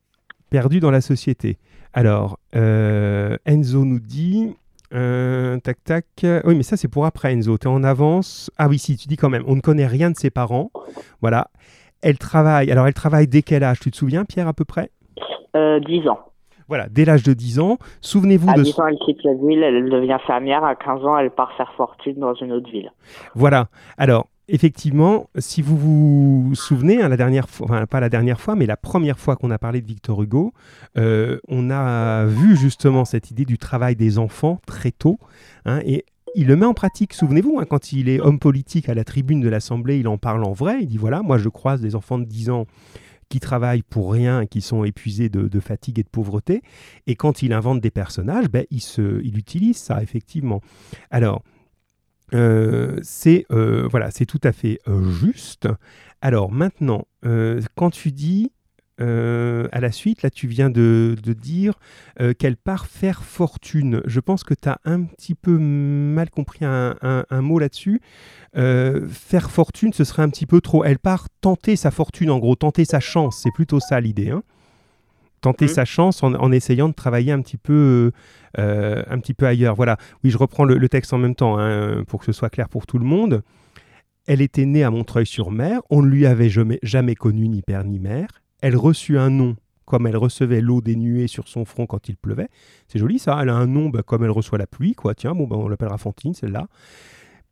perdue dans la société. Alors, euh, Enzo nous dit, euh, tac tac, oui mais ça c'est pour après Enzo, tu es en avance. Ah oui si, tu dis quand même, on ne connaît rien de ses parents. Voilà. Elle travaille, alors elle travaille dès quel âge? Tu te souviens Pierre à peu près? 10 euh, ans. Voilà, dès l'âge de 10 ans. Souvenez-vous de... 10 ans, elle quitte la ville, elle devient fermière. À 15 ans, elle part faire fortune dans une autre ville. Voilà. Alors, effectivement, si vous vous souvenez, hein, la dernière fois, enfin pas la dernière fois, mais la première fois qu'on a parlé de Victor Hugo, euh, on a vu justement cette idée du travail des enfants très tôt, hein, et il le met en pratique. Souvenez-vous, hein, quand il est homme politique à la tribune de l'Assemblée, il en parle en vrai. Il dit voilà, moi je croise des enfants de 10 ans qui travaillent pour rien qui sont épuisés de, fatigue et de pauvreté. Et quand il invente des personnages, ben, il, il utilise ça, effectivement. Alors, euh, c'est euh, voilà, c'est tout à fait euh, juste. Alors maintenant, quand tu dis à la suite, là tu viens de, dire qu'elle part faire fortune. Je pense que tu as un petit peu mal compris un, mot là-dessus. faire fortune, ce serait un petit peu trop. Elle part tenter sa fortune, en gros, tenter sa chance. C'est plutôt ça l'idée. Hein tenter mmh. sa chance en, essayant de travailler un petit peu, euh, un petit peu ailleurs. Voilà. Oui, je reprends le, texte en même temps hein, pour que ce soit clair pour tout le monde. Elle était née à Montreuil-sur-Mer. On ne lui avait jamais, jamais connu ni père ni mère. Elle reçut un nom comme elle recevait l'eau des nuées sur son front quand il pleuvait. C'est joli ça. Elle a un nom bah, comme elle reçoit la pluie. Quoi. Tiens, bon, bah, on l'appellera Fantine, celle-là.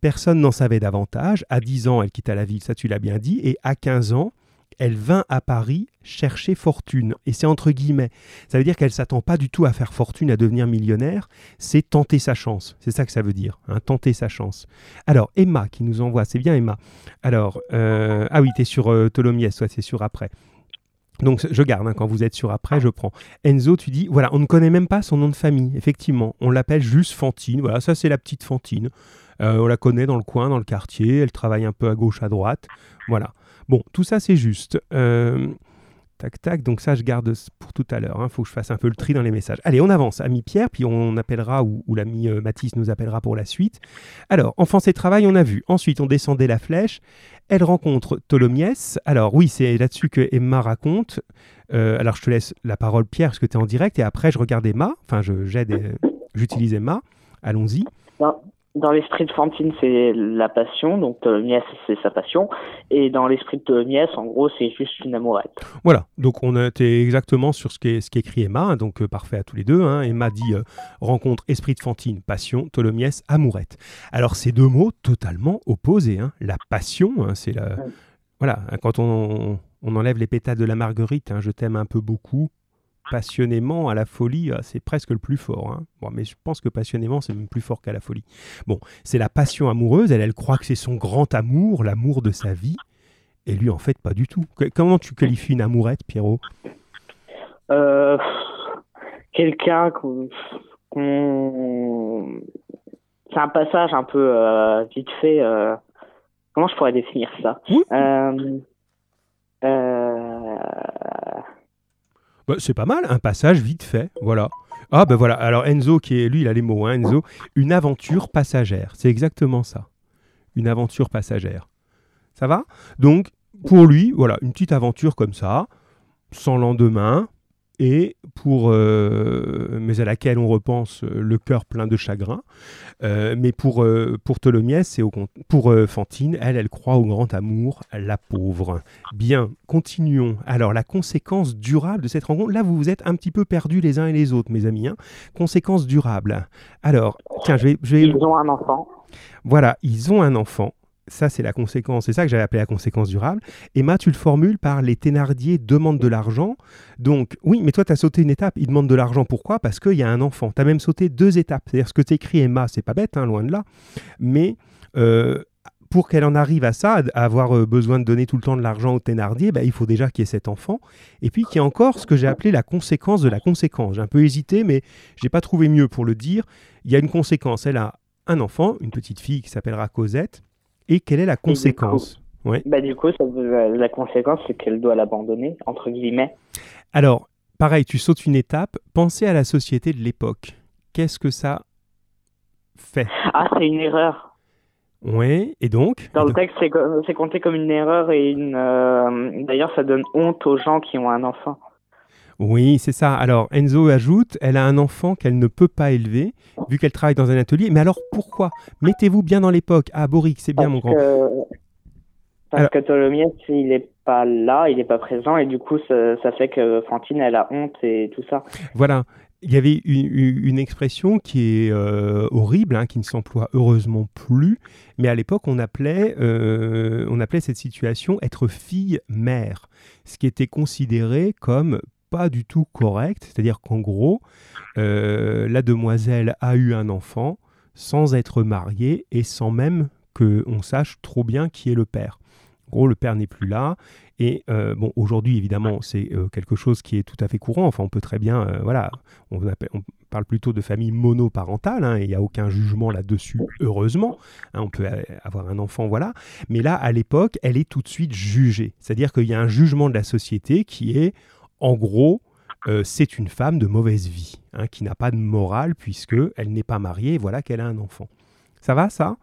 Personne n'en savait davantage. À 10 ans, elle quitta la ville, ça tu l'as bien dit. Et à 15 ans, elle vint à Paris chercher fortune. Et c'est entre guillemets. Ça veut dire qu'elle s'attend pas du tout à faire fortune, à devenir millionnaire. C'est tenter sa chance. C'est ça que ça veut dire. Hein, tenter sa chance. Alors, Emma qui nous envoie. C'est bien, Emma. Alors, euh, ah oui, tu es sur euh, Tholomyès. C'est sur après. Donc je garde, hein, quand vous êtes sur après, je prends. Enzo, tu dis, voilà, on ne connaît même pas son nom de famille, effectivement. On l'appelle juste Fantine. Voilà, ça c'est la petite Fantine. Euh, on la connaît dans le coin, dans le quartier. Elle travaille un peu à gauche, à droite. Voilà. Bon, tout ça c'est juste. Euh, tac, tac, donc ça je garde pour tout à l'heure. Il hein. faut que je fasse un peu le tri dans les messages. Allez, on avance. Ami Pierre, puis on appellera, ou, l'ami euh, Mathis nous appellera pour la suite. Alors, enfance et travail, on a vu. Ensuite, on descendait la flèche. Elle rencontre Tholomyès. Alors oui, c'est là-dessus que Emma raconte. Euh, alors je te laisse la parole Pierre, parce que tu es en direct, et après je regarde Emma. Enfin, j'utilise Emma. Allons-y. Dans l'esprit de Fantine, c'est la passion, donc Tholomyès, c'est sa passion. Et dans l'esprit de Tholomyès, en gros, c'est juste une amourette. Voilà, donc on était exactement sur ce qu'écrit Emma, hein, donc euh, parfait à tous les deux. Hein. Emma dit euh, rencontre esprit de Fantine, passion, Tholomyès, amourette. Alors ces deux mots totalement opposés. Hein. La passion, c'est la. Voilà, quand on, on, enlève les pétales de la marguerite, je t'aime un peu beaucoup, passionnément, à la folie, euh, c'est presque le plus fort. hein. Bon, mais je pense que passionnément, c'est même plus fort qu'à la folie. Bon, c'est la passion amoureuse. Elle, elle croit que c'est son grand amour, l'amour de sa vie. Et lui, en fait, pas du tout. Que- Comment tu qualifies une amourette, Pierrot? Euh, Quelqu'un qu'on. C'est un passage un peu euh, vite fait. euh, Comment je pourrais définir ça? Oui. Bah, C'est pas mal, un passage vite fait, voilà. Ah ben voilà, alors Enzo, qui est lui, il a les mots, hein, Enzo, une aventure passagère, c'est exactement ça. Une aventure passagère. Ça va? Donc, pour lui, voilà, une petite aventure comme ça, sans lendemain, et pour, euh, mais à laquelle on repense euh, le cœur plein de chagrin. Euh, mais pour, pour Tholomyès, au con- pour Fantine, elle, elle croit au grand amour, la pauvre. Bien, continuons. Alors, la conséquence durable de cette rencontre, là, vous vous êtes un petit peu perdus les uns et les autres, mes amis. hein. Conséquence durable. Alors, tiens, je vais, je vais- ils ont un enfant. Voilà, ils ont un enfant. Ça, c'est la conséquence. C'est ça que j'avais appelé la conséquence durable. Emma, tu le formules par les Thénardier demandent de l'argent. Donc, oui, mais toi, tu as sauté une étape. Ils demandent de l'argent. Pourquoi? Parce qu'il y a un enfant. Tu as même sauté deux étapes. C'est-à-dire, ce que t'écris, Emma, c'est pas bête, hein, loin de là. Mais euh, pour qu'elle en arrive à ça, à avoir euh, besoin de donner tout le temps de l'argent aux Thénardier, bah, il faut déjà qu'il y ait cet enfant. Et puis qu'il y ait encore ce que j'ai appelé la conséquence de la conséquence. J'ai un peu hésité, mais j'ai pas trouvé mieux pour le dire. Il y a une conséquence. Elle a un enfant, une petite fille qui s'appellera Cosette. Et quelle est la conséquence Bah, du coup, ça, la, conséquence, c'est qu'elle doit l'abandonner, entre guillemets. Alors, pareil, tu sautes une étape. Pensez à la société de l'époque. Qu'est-ce que ça fait Ah, c'est une erreur. Oui, et donc Dans Et le donc- texte, c'est compté comme une erreur et une. euh, D'ailleurs, ça donne honte aux gens qui ont un enfant. Oui, c'est ça. Alors, Enzo ajoute, elle a un enfant qu'elle ne peut pas élever, vu qu'elle travaille dans un atelier. Mais alors, pourquoi? Mettez-vous bien dans l'époque. Ah, Boric, c'est bien, mon grand. que, parce Alors- que Tholomyès, il est pas là, il est pas présent, et du coup, ça, ça fait que Fantine, elle a honte et tout ça. Voilà. Il y avait une, une- une expression qui est euh, horrible, hein, qui ne s'emploie heureusement plus, mais à l'époque on appelait, euh, on appelait cette situation être fille-mère, ce qui était considéré comme du tout correct, c'est-à-dire qu'en gros, euh, la demoiselle a eu un enfant sans être mariée et sans même qu'on sache trop bien qui est le père. En gros, le père n'est plus là. Et euh, bon, aujourd'hui, évidemment, c'est euh, quelque chose qui est tout à fait courant. Enfin, on peut très bien, voilà, on, parle plutôt de famille monoparentale, hein, et il n'y a aucun jugement là-dessus, heureusement. Hein, on peut avoir un enfant, voilà. Mais là, à l'époque, elle est tout de suite jugée. C'est-à-dire qu'il y a un jugement de la société qui est, en gros, euh, c'est une femme de mauvaise vie, hein, qui n'a pas de morale puisque elle n'est pas mariée, et voilà qu'elle a un enfant. Ça va, ça?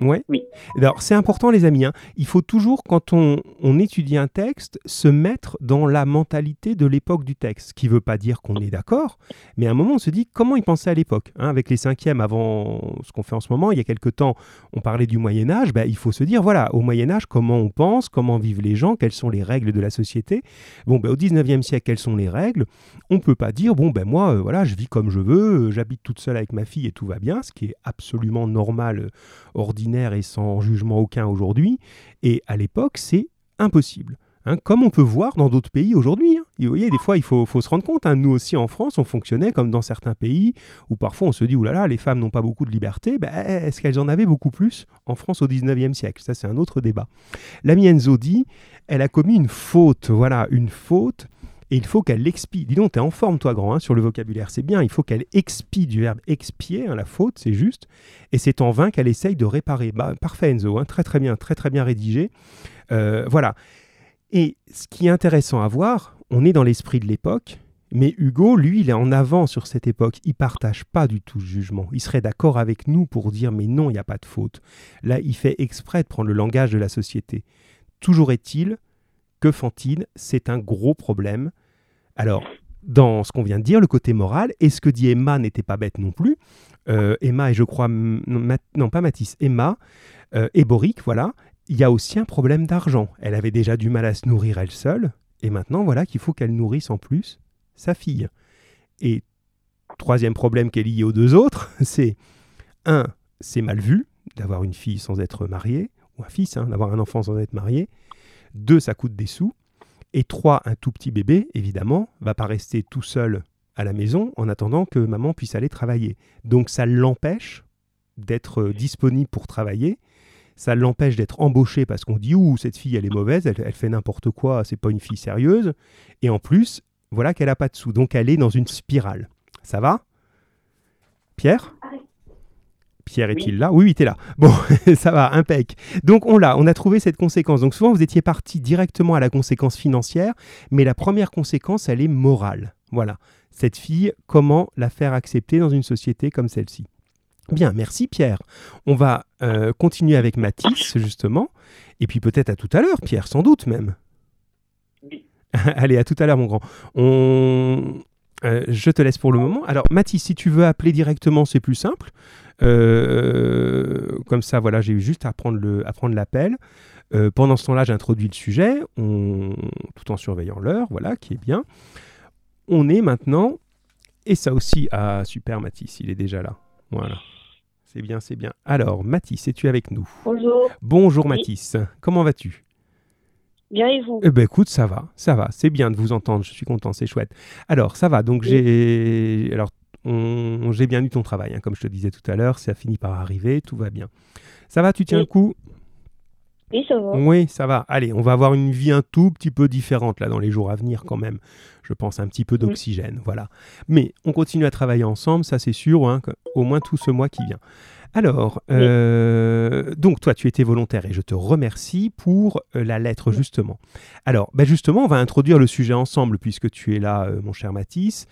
Ouais. Oui. Alors, c'est important, les amis. hein. Il faut toujours, quand on, on étudie un texte, se mettre dans la mentalité de l'époque du texte. Ce qui ne veut pas dire qu'on est d'accord, mais à un moment, on se dit comment ils pensaient à l'époque. hein. avec les cinquièmes, avant ce qu'on fait en ce moment, il y a quelque temps, on parlait du Moyen-Âge. ben, il faut se dire voilà, au Moyen-Âge, comment on pense, comment vivent les gens, quelles sont les règles de la société. Bon, ben, au 19e siècle, quelles sont les règles? On ne peut pas dire bon, ben moi, euh, voilà, je vis comme je veux, euh, j'habite toute seule avec ma fille et tout va bien, ce qui est absolument normal, euh, ordinaire et sans jugement aucun aujourd'hui. Et à l'époque, c'est impossible. hein, comme on peut voir dans d'autres pays aujourd'hui. hein. Vous voyez, des fois, il faut, faut se rendre compte. hein, nous aussi, en France, on fonctionnait comme dans certains pays où parfois on se dit, oulala, les femmes n'ont pas beaucoup de liberté. Ben, Est-ce qu'elles en avaient beaucoup plus en France au 19e siècle? Ça, c'est un autre débat. L'ami Enzo dit, elle a commis une faute. Voilà, une faute. Et il faut qu'elle l'expie. Dis donc, t'es en forme, toi, grand, sur le vocabulaire. C'est bien. Il faut qu'elle expie du verbe expier. hein, la faute, c'est juste. Et c'est en vain qu'elle essaye de réparer. Bah, parfait, Enzo. hein, très, très bien. Très, très bien rédigé. Euh, voilà. Et ce qui est intéressant à voir, on est dans l'esprit de l'époque. Mais Hugo, lui, il est en avant sur cette époque. Il partage pas du tout ce jugement. Il serait d'accord avec nous pour dire mais non, il n'y a pas de faute. Là, il fait exprès de prendre le langage de la société. Toujours est-il que Fantine, c'est un gros problème. Alors, dans ce qu'on vient de dire, le côté moral, et ce que dit Emma n'était pas bête non plus. Euh, Emma et je crois, non, pas Mathis, Emma euh, et Boric, voilà, il y a aussi un problème d'argent. Elle avait déjà du mal à se nourrir elle seule, et maintenant voilà qu'il faut qu'elle nourrisse en plus sa fille. Et troisième problème qui est lié aux deux autres, c'est un, c'est mal vu d'avoir une fille sans être mariée, ou un fils, hein, d'avoir un enfant sans être marié. Deux, ça coûte des sous. Et trois, un tout petit bébé, évidemment, va pas rester tout seul à la maison en attendant que maman puisse aller travailler. Donc ça l'empêche d'être disponible pour travailler. Ça l'empêche d'être embauché parce qu'on dit ouh cette fille elle est mauvaise, elle, elle fait n'importe quoi, c'est pas une fille sérieuse. Et en plus, voilà qu'elle a pas de sous, donc elle est dans une spirale. Ça va? Pierre? Pierre est-il là? Oui, oui, t'es là. Bon, ça va, impec. Donc on l'a, on a trouvé cette conséquence. Donc souvent vous étiez parti directement à la conséquence financière, mais la première conséquence, elle est morale. Voilà. Cette fille, comment la faire accepter dans une société comme celle-ci? Bien, merci Pierre. On va euh, continuer avec Mathis, justement. Et puis peut-être à tout à l'heure, Pierre, sans doute même. Allez, à tout à l'heure, mon grand. On... Euh, je te laisse pour le moment. Alors, Mathis, si tu veux appeler directement, c'est plus simple. Euh, comme ça, voilà, j'ai eu juste à prendre, le, à prendre l'appel. Euh, pendant ce temps-là, j'introduis le sujet, on, tout en surveillant l'heure, voilà, qui est bien. On est maintenant, et ça aussi, ah super Mathis, il est déjà là. Voilà. C'est bien, c'est bien. Alors, Mathis, es-tu avec nous? Bonjour. Bonjour Mathis, comment vas-tu? Bien et vous? Eh ben écoute, ça va, ça va, c'est bien de vous entendre, je suis content, c'est chouette. Alors, ça va, donc j'ai... Alors, on... j'ai bien eu ton travail, hein, comme je te disais tout à l'heure, ça finit par arriver, tout va bien. Ça va, tu tiens Oui. le coup? Oui, ça va. Oui, ça va. Allez, on va avoir une vie un tout petit peu différente là dans les jours à venir quand même. Je pense un petit peu d'oxygène, voilà. Mais on continue à travailler ensemble, ça c'est sûr, hein, au moins tout ce mois qui vient. Alors, euh, donc toi tu étais volontaire et je te remercie pour euh, la lettre justement. Alors, ben justement, on va introduire le sujet ensemble puisque tu es là, euh, mon cher Mathis.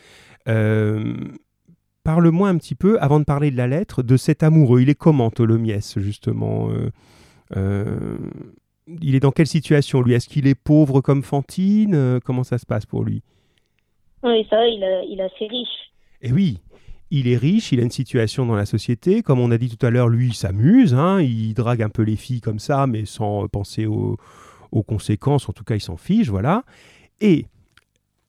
Euh, Parle-moi un petit peu, avant de parler de la lettre, de cet amoureux. Il est comment, Tholomyès, justement euh, euh, il est dans quelle situation lui? Est-ce qu'il est pauvre comme Fantine? Comment ça se passe pour lui? Oui, ça va, il, a, il est assez riche. Eh oui, il est riche, il a une situation dans la société. Comme on a dit tout à l'heure, lui, il s'amuse, hein, il drague un peu les filles comme ça, mais sans euh, penser aux, conséquences. En tout cas, il s'en fiche, voilà. Et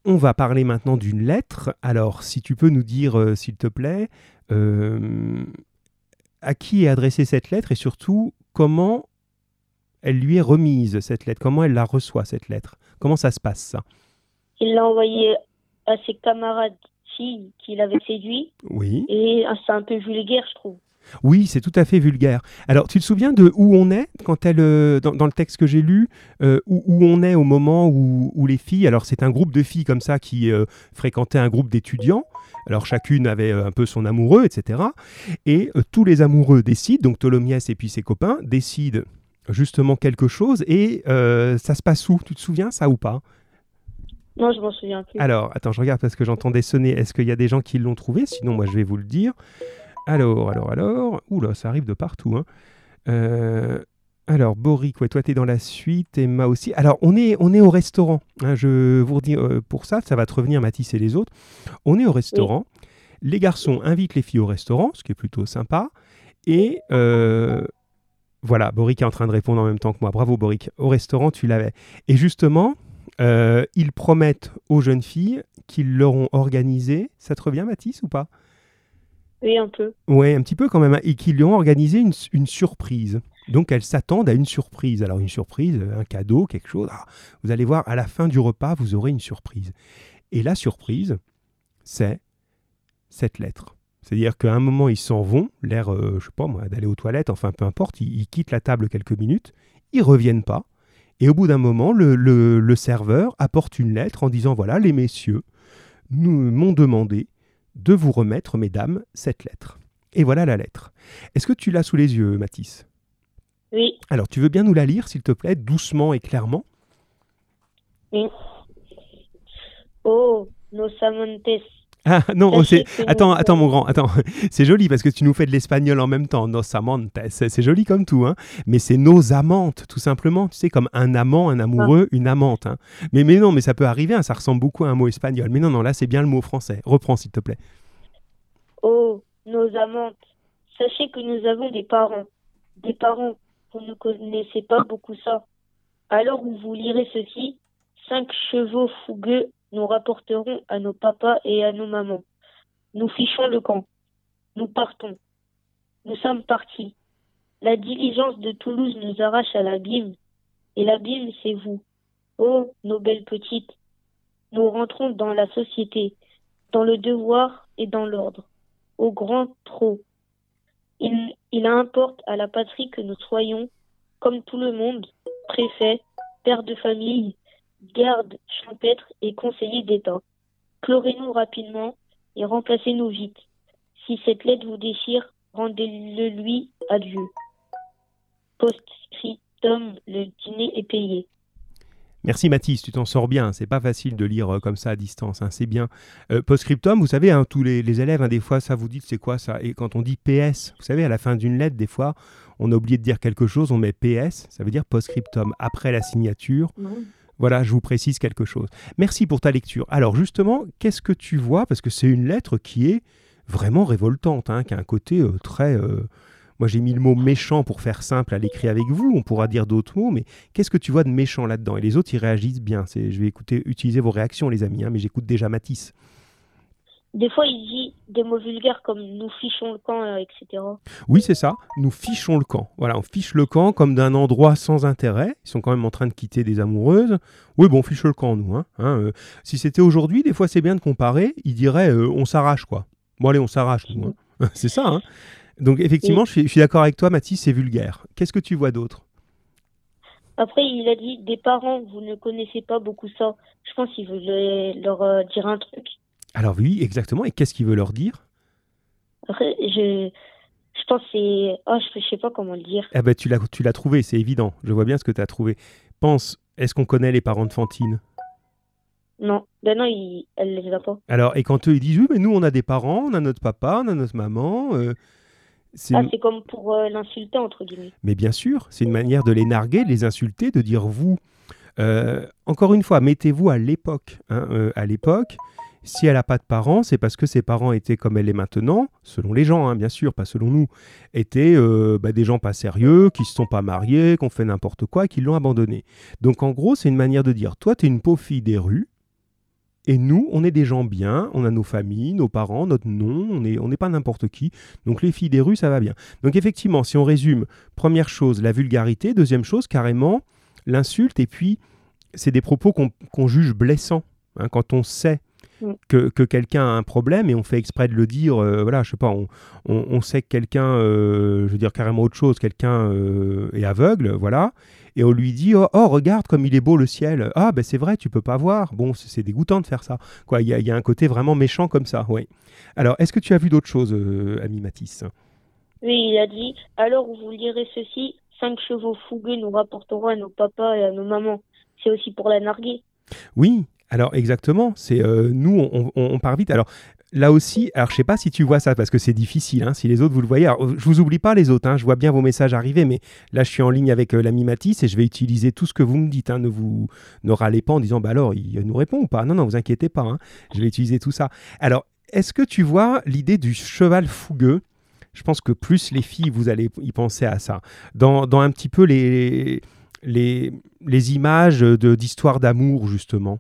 on va parler maintenant d'une lettre. Alors, si tu peux nous dire, euh, s'il te plaît, euh, à qui est adressée cette lettre et surtout comment elle lui est remise, cette lettre, comment elle la reçoit, cette lettre? Comment ça se passe, Il l'a envoyé à ses camarades filles qu'il avait séduit. Oui. Et ah, c'est un peu vulgaire, je trouve. Oui, c'est tout à fait vulgaire. Alors, tu te souviens de où on est quand elle, euh, dans, dans le texte que j'ai lu, euh, où, où on est au moment où, où les filles, alors c'est un groupe de filles comme ça qui euh, fréquentaient un groupe d'étudiants. Alors chacune avait euh, un peu son amoureux, etc. Et euh, tous les amoureux décident, donc Tholomyès et puis ses copains décident justement quelque chose et euh, ça se passe où? Tu te souviens ça ou pas? Non, je m'en souviens plus. alors, attends, je regarde parce que j'entendais sonner. Est-ce qu'il y a des gens qui l'ont trouvé? Sinon, moi, je vais vous le dire. Alors, alors, alors. Oula, ça arrive de partout. hein. Euh, alors, Boric, ouais, toi, tu es dans la suite. Emma aussi. Alors, on est, on est au restaurant. hein, je vous redis euh, pour ça, ça va te revenir, Mathis et les autres. On est au restaurant. Les garçons invitent les filles au restaurant, ce qui est plutôt sympa. Et euh, voilà, Boric est en train de répondre en même temps que moi. Bravo, Boric. Au restaurant, tu l'avais. Et justement, euh, ils promettent aux jeunes filles qu'ils leur ont organisé. Ça te revient, Mathis, ou pas? Oui, un peu. Ouais, un petit peu quand même. hein, Et qu'ils lui ont organisé une, une surprise. Donc elles s'attendent à une surprise. Alors une surprise, un cadeau, quelque chose. Ah, vous allez voir, à la fin du repas, vous aurez une surprise. Et la surprise, c'est cette lettre. C'est-à-dire qu'à un moment, ils s'en vont, l'air, euh, je sais pas moi, d'aller aux toilettes, enfin peu importe, ils, ils quittent la table quelques minutes, ils reviennent pas. Et au bout d'un moment, le, le- le serveur apporte une lettre en disant voilà, les messieurs nous m'ont demandé de vous remettre, mesdames, cette lettre. Et voilà la lettre. Est-ce que tu l'as sous les yeux, Mathis? Oui, Alors, tu veux bien nous la lire, s'il te plaît, doucement et clairement? Oui. Oh, nos amantes. Ah non, oh, c'est... Attends, attends, mon grand, attends. C'est joli parce que tu nous fais de l'espagnol en même temps. Nos amantes, c'est, c'est joli comme tout, hein. Mais c'est nos amantes, tout simplement. Tu sais, comme un amant, un amoureux, une amante. hein. Mais, mais non, mais ça peut arriver, hein, ça ressemble beaucoup à un mot espagnol. Mais non, non, là, c'est bien le mot français. Reprends, s'il te plaît. Oh, nos amantes. Sachez que nous avons des parents. Des parents. Vous ne connaissez pas beaucoup ça. Alors où vous lirez ceci, cinq chevaux fougueux nous rapporteront à nos papas et à nos mamans. Nous fichons le camp. Nous partons. Nous sommes partis. La diligence de Toulouse nous arrache à l'abîme. Et l'abîme, c'est vous. Oh, nos belles petites, nous rentrons dans la société, dans le devoir et dans l'ordre, au grand trot. Il, importe à la patrie que nous soyons, comme tout le monde, préfet, père de famille, garde champêtre et conseiller d'État. Chlorez-nous rapidement et remplacez-nous vite. Si cette lettre vous déchire, rendez-le lui à Dieu. Post-scriptum, le dîner est payé. Merci Mathis, tu t'en sors bien. C'est pas facile de lire euh, comme ça à distance, hein, c'est bien. Euh, Postscriptum, vous savez, hein, tous les, les élèves, hein, des fois, ça vous dit c'est quoi ça? Et quand on dit PS, vous savez, à la fin d'une lettre, des fois, on a oublié de dire quelque chose, on met PS, ça veut dire Postscriptum, après la signature. Voilà, je vous précise quelque chose. Merci pour ta lecture. Alors justement, qu'est-ce que tu vois? Parce que c'est une lettre qui est vraiment révoltante, hein, qui a un côté euh, très... euh, Moi j'ai mis le mot méchant pour faire simple à l'écrit avec vous, on pourra dire d'autres mots, mais qu'est-ce que tu vois de méchant là-dedans? Et les autres, ils réagissent bien. Je vais écouter, utiliser vos réactions les amis, hein, mais j'écoute déjà Matisse. Des fois, il dit des mots vulgaires comme nous fichons le camp, euh, etc. Oui, c'est ça. Nous fichons le camp. Voilà, on fiche le camp comme d'un endroit sans intérêt. Ils sont quand même en train de quitter des amoureuses. Oui, bon, on fiche le camp, nous. hein. Hein, euh, si c'était aujourd'hui, des fois, c'est bien de comparer. Ils diraient, euh, on s'arrache, quoi. Bon, allez, on s'arrache, nous. hein. c'est ça. hein. Donc, effectivement, je suis, d'accord avec toi, Mathis, c'est vulgaire. Qu'est-ce que tu vois d'autre? Après, il a dit des parents, vous ne connaissez pas beaucoup ça. Je pense qu'il voulait leur euh, dire un truc. Alors, oui, exactement. Et qu'est-ce qu'il veut leur dire? Après, je, je pense que c'est. Oh, je, je sais pas comment le dire. Eh ben, tu l'as, tu l'as trouvé, c'est évident. Je vois bien ce que tu as trouvé. Pense, est-ce qu'on connaît les parents de Fantine? Non, ben non, il, elle les a pas. Alors, et quand eux, ils disent, oui, mais nous, on a des parents, on a notre papa, on a notre maman. euh, c'est Ah, c'est comme pour euh, l'insulter, entre guillemets. Mais bien sûr, c'est une manière de les narguer, de les insulter, de dire vous. Euh, encore une fois, mettez-vous à l'époque. hein, à l'époque, si elle n'a pas de parents, c'est parce que ses parents étaient comme elle est maintenant, selon les gens, hein, bien sûr, pas selon nous, étaient euh, bah, des gens pas sérieux, qui se sont pas mariés, qui ont fait n'importe quoi, et qui l'ont abandonné. Donc en gros, c'est une manière de dire, toi, tu es une pauvre fille des rues, et nous, on est des gens bien, on a nos familles, nos parents, notre nom, on n'est on pas n'importe qui. Donc les filles des rues, ça va bien. Donc effectivement, si on résume, première chose, la vulgarité, deuxième chose, carrément, l'insulte, et puis c'est des propos qu'on juge blessants. hein, quand on sait. Que, que quelqu'un a un problème et on fait exprès de le dire, euh, voilà, je sais pas, on, on- on sait que quelqu'un, euh, je veux dire carrément autre chose, quelqu'un euh, est aveugle, voilà, et on lui dit, oh, oh, regarde comme il est beau le ciel, ah ben c'est vrai, tu peux pas voir, bon, c'est dégoûtant de faire ça, quoi, il y, a- il y a un côté vraiment méchant comme ça, oui. Alors, est-ce que tu as vu d'autres choses, euh, ami Matisse Oui, il a dit alors vous lirez ceci cinq chevaux fougueux nous rapporteront à nos papas et à nos mamans. C'est aussi pour la narguer. Oui, alors exactement. C'est euh, nous, on, part vite. Alors là aussi, alors je sais pas si tu vois ça parce que c'est difficile. hein, si les autres vous le voyez, alors, je vous oublie pas les autres. hein, je vois bien vos messages arriver, mais là je suis en ligne avec euh, l'ami et je vais utiliser tout ce que vous me dites. hein, ne vous ne râlez pas en disant bah alors il nous répond ou pas. Non non, vous inquiétez pas. je vais utiliser tout ça. Alors est-ce que tu vois l'idée du cheval fougueux? Je pense que plus les filles, vous allez y penser à ça. Dans, dans un petit peu les les, les images d'histoires d'amour justement.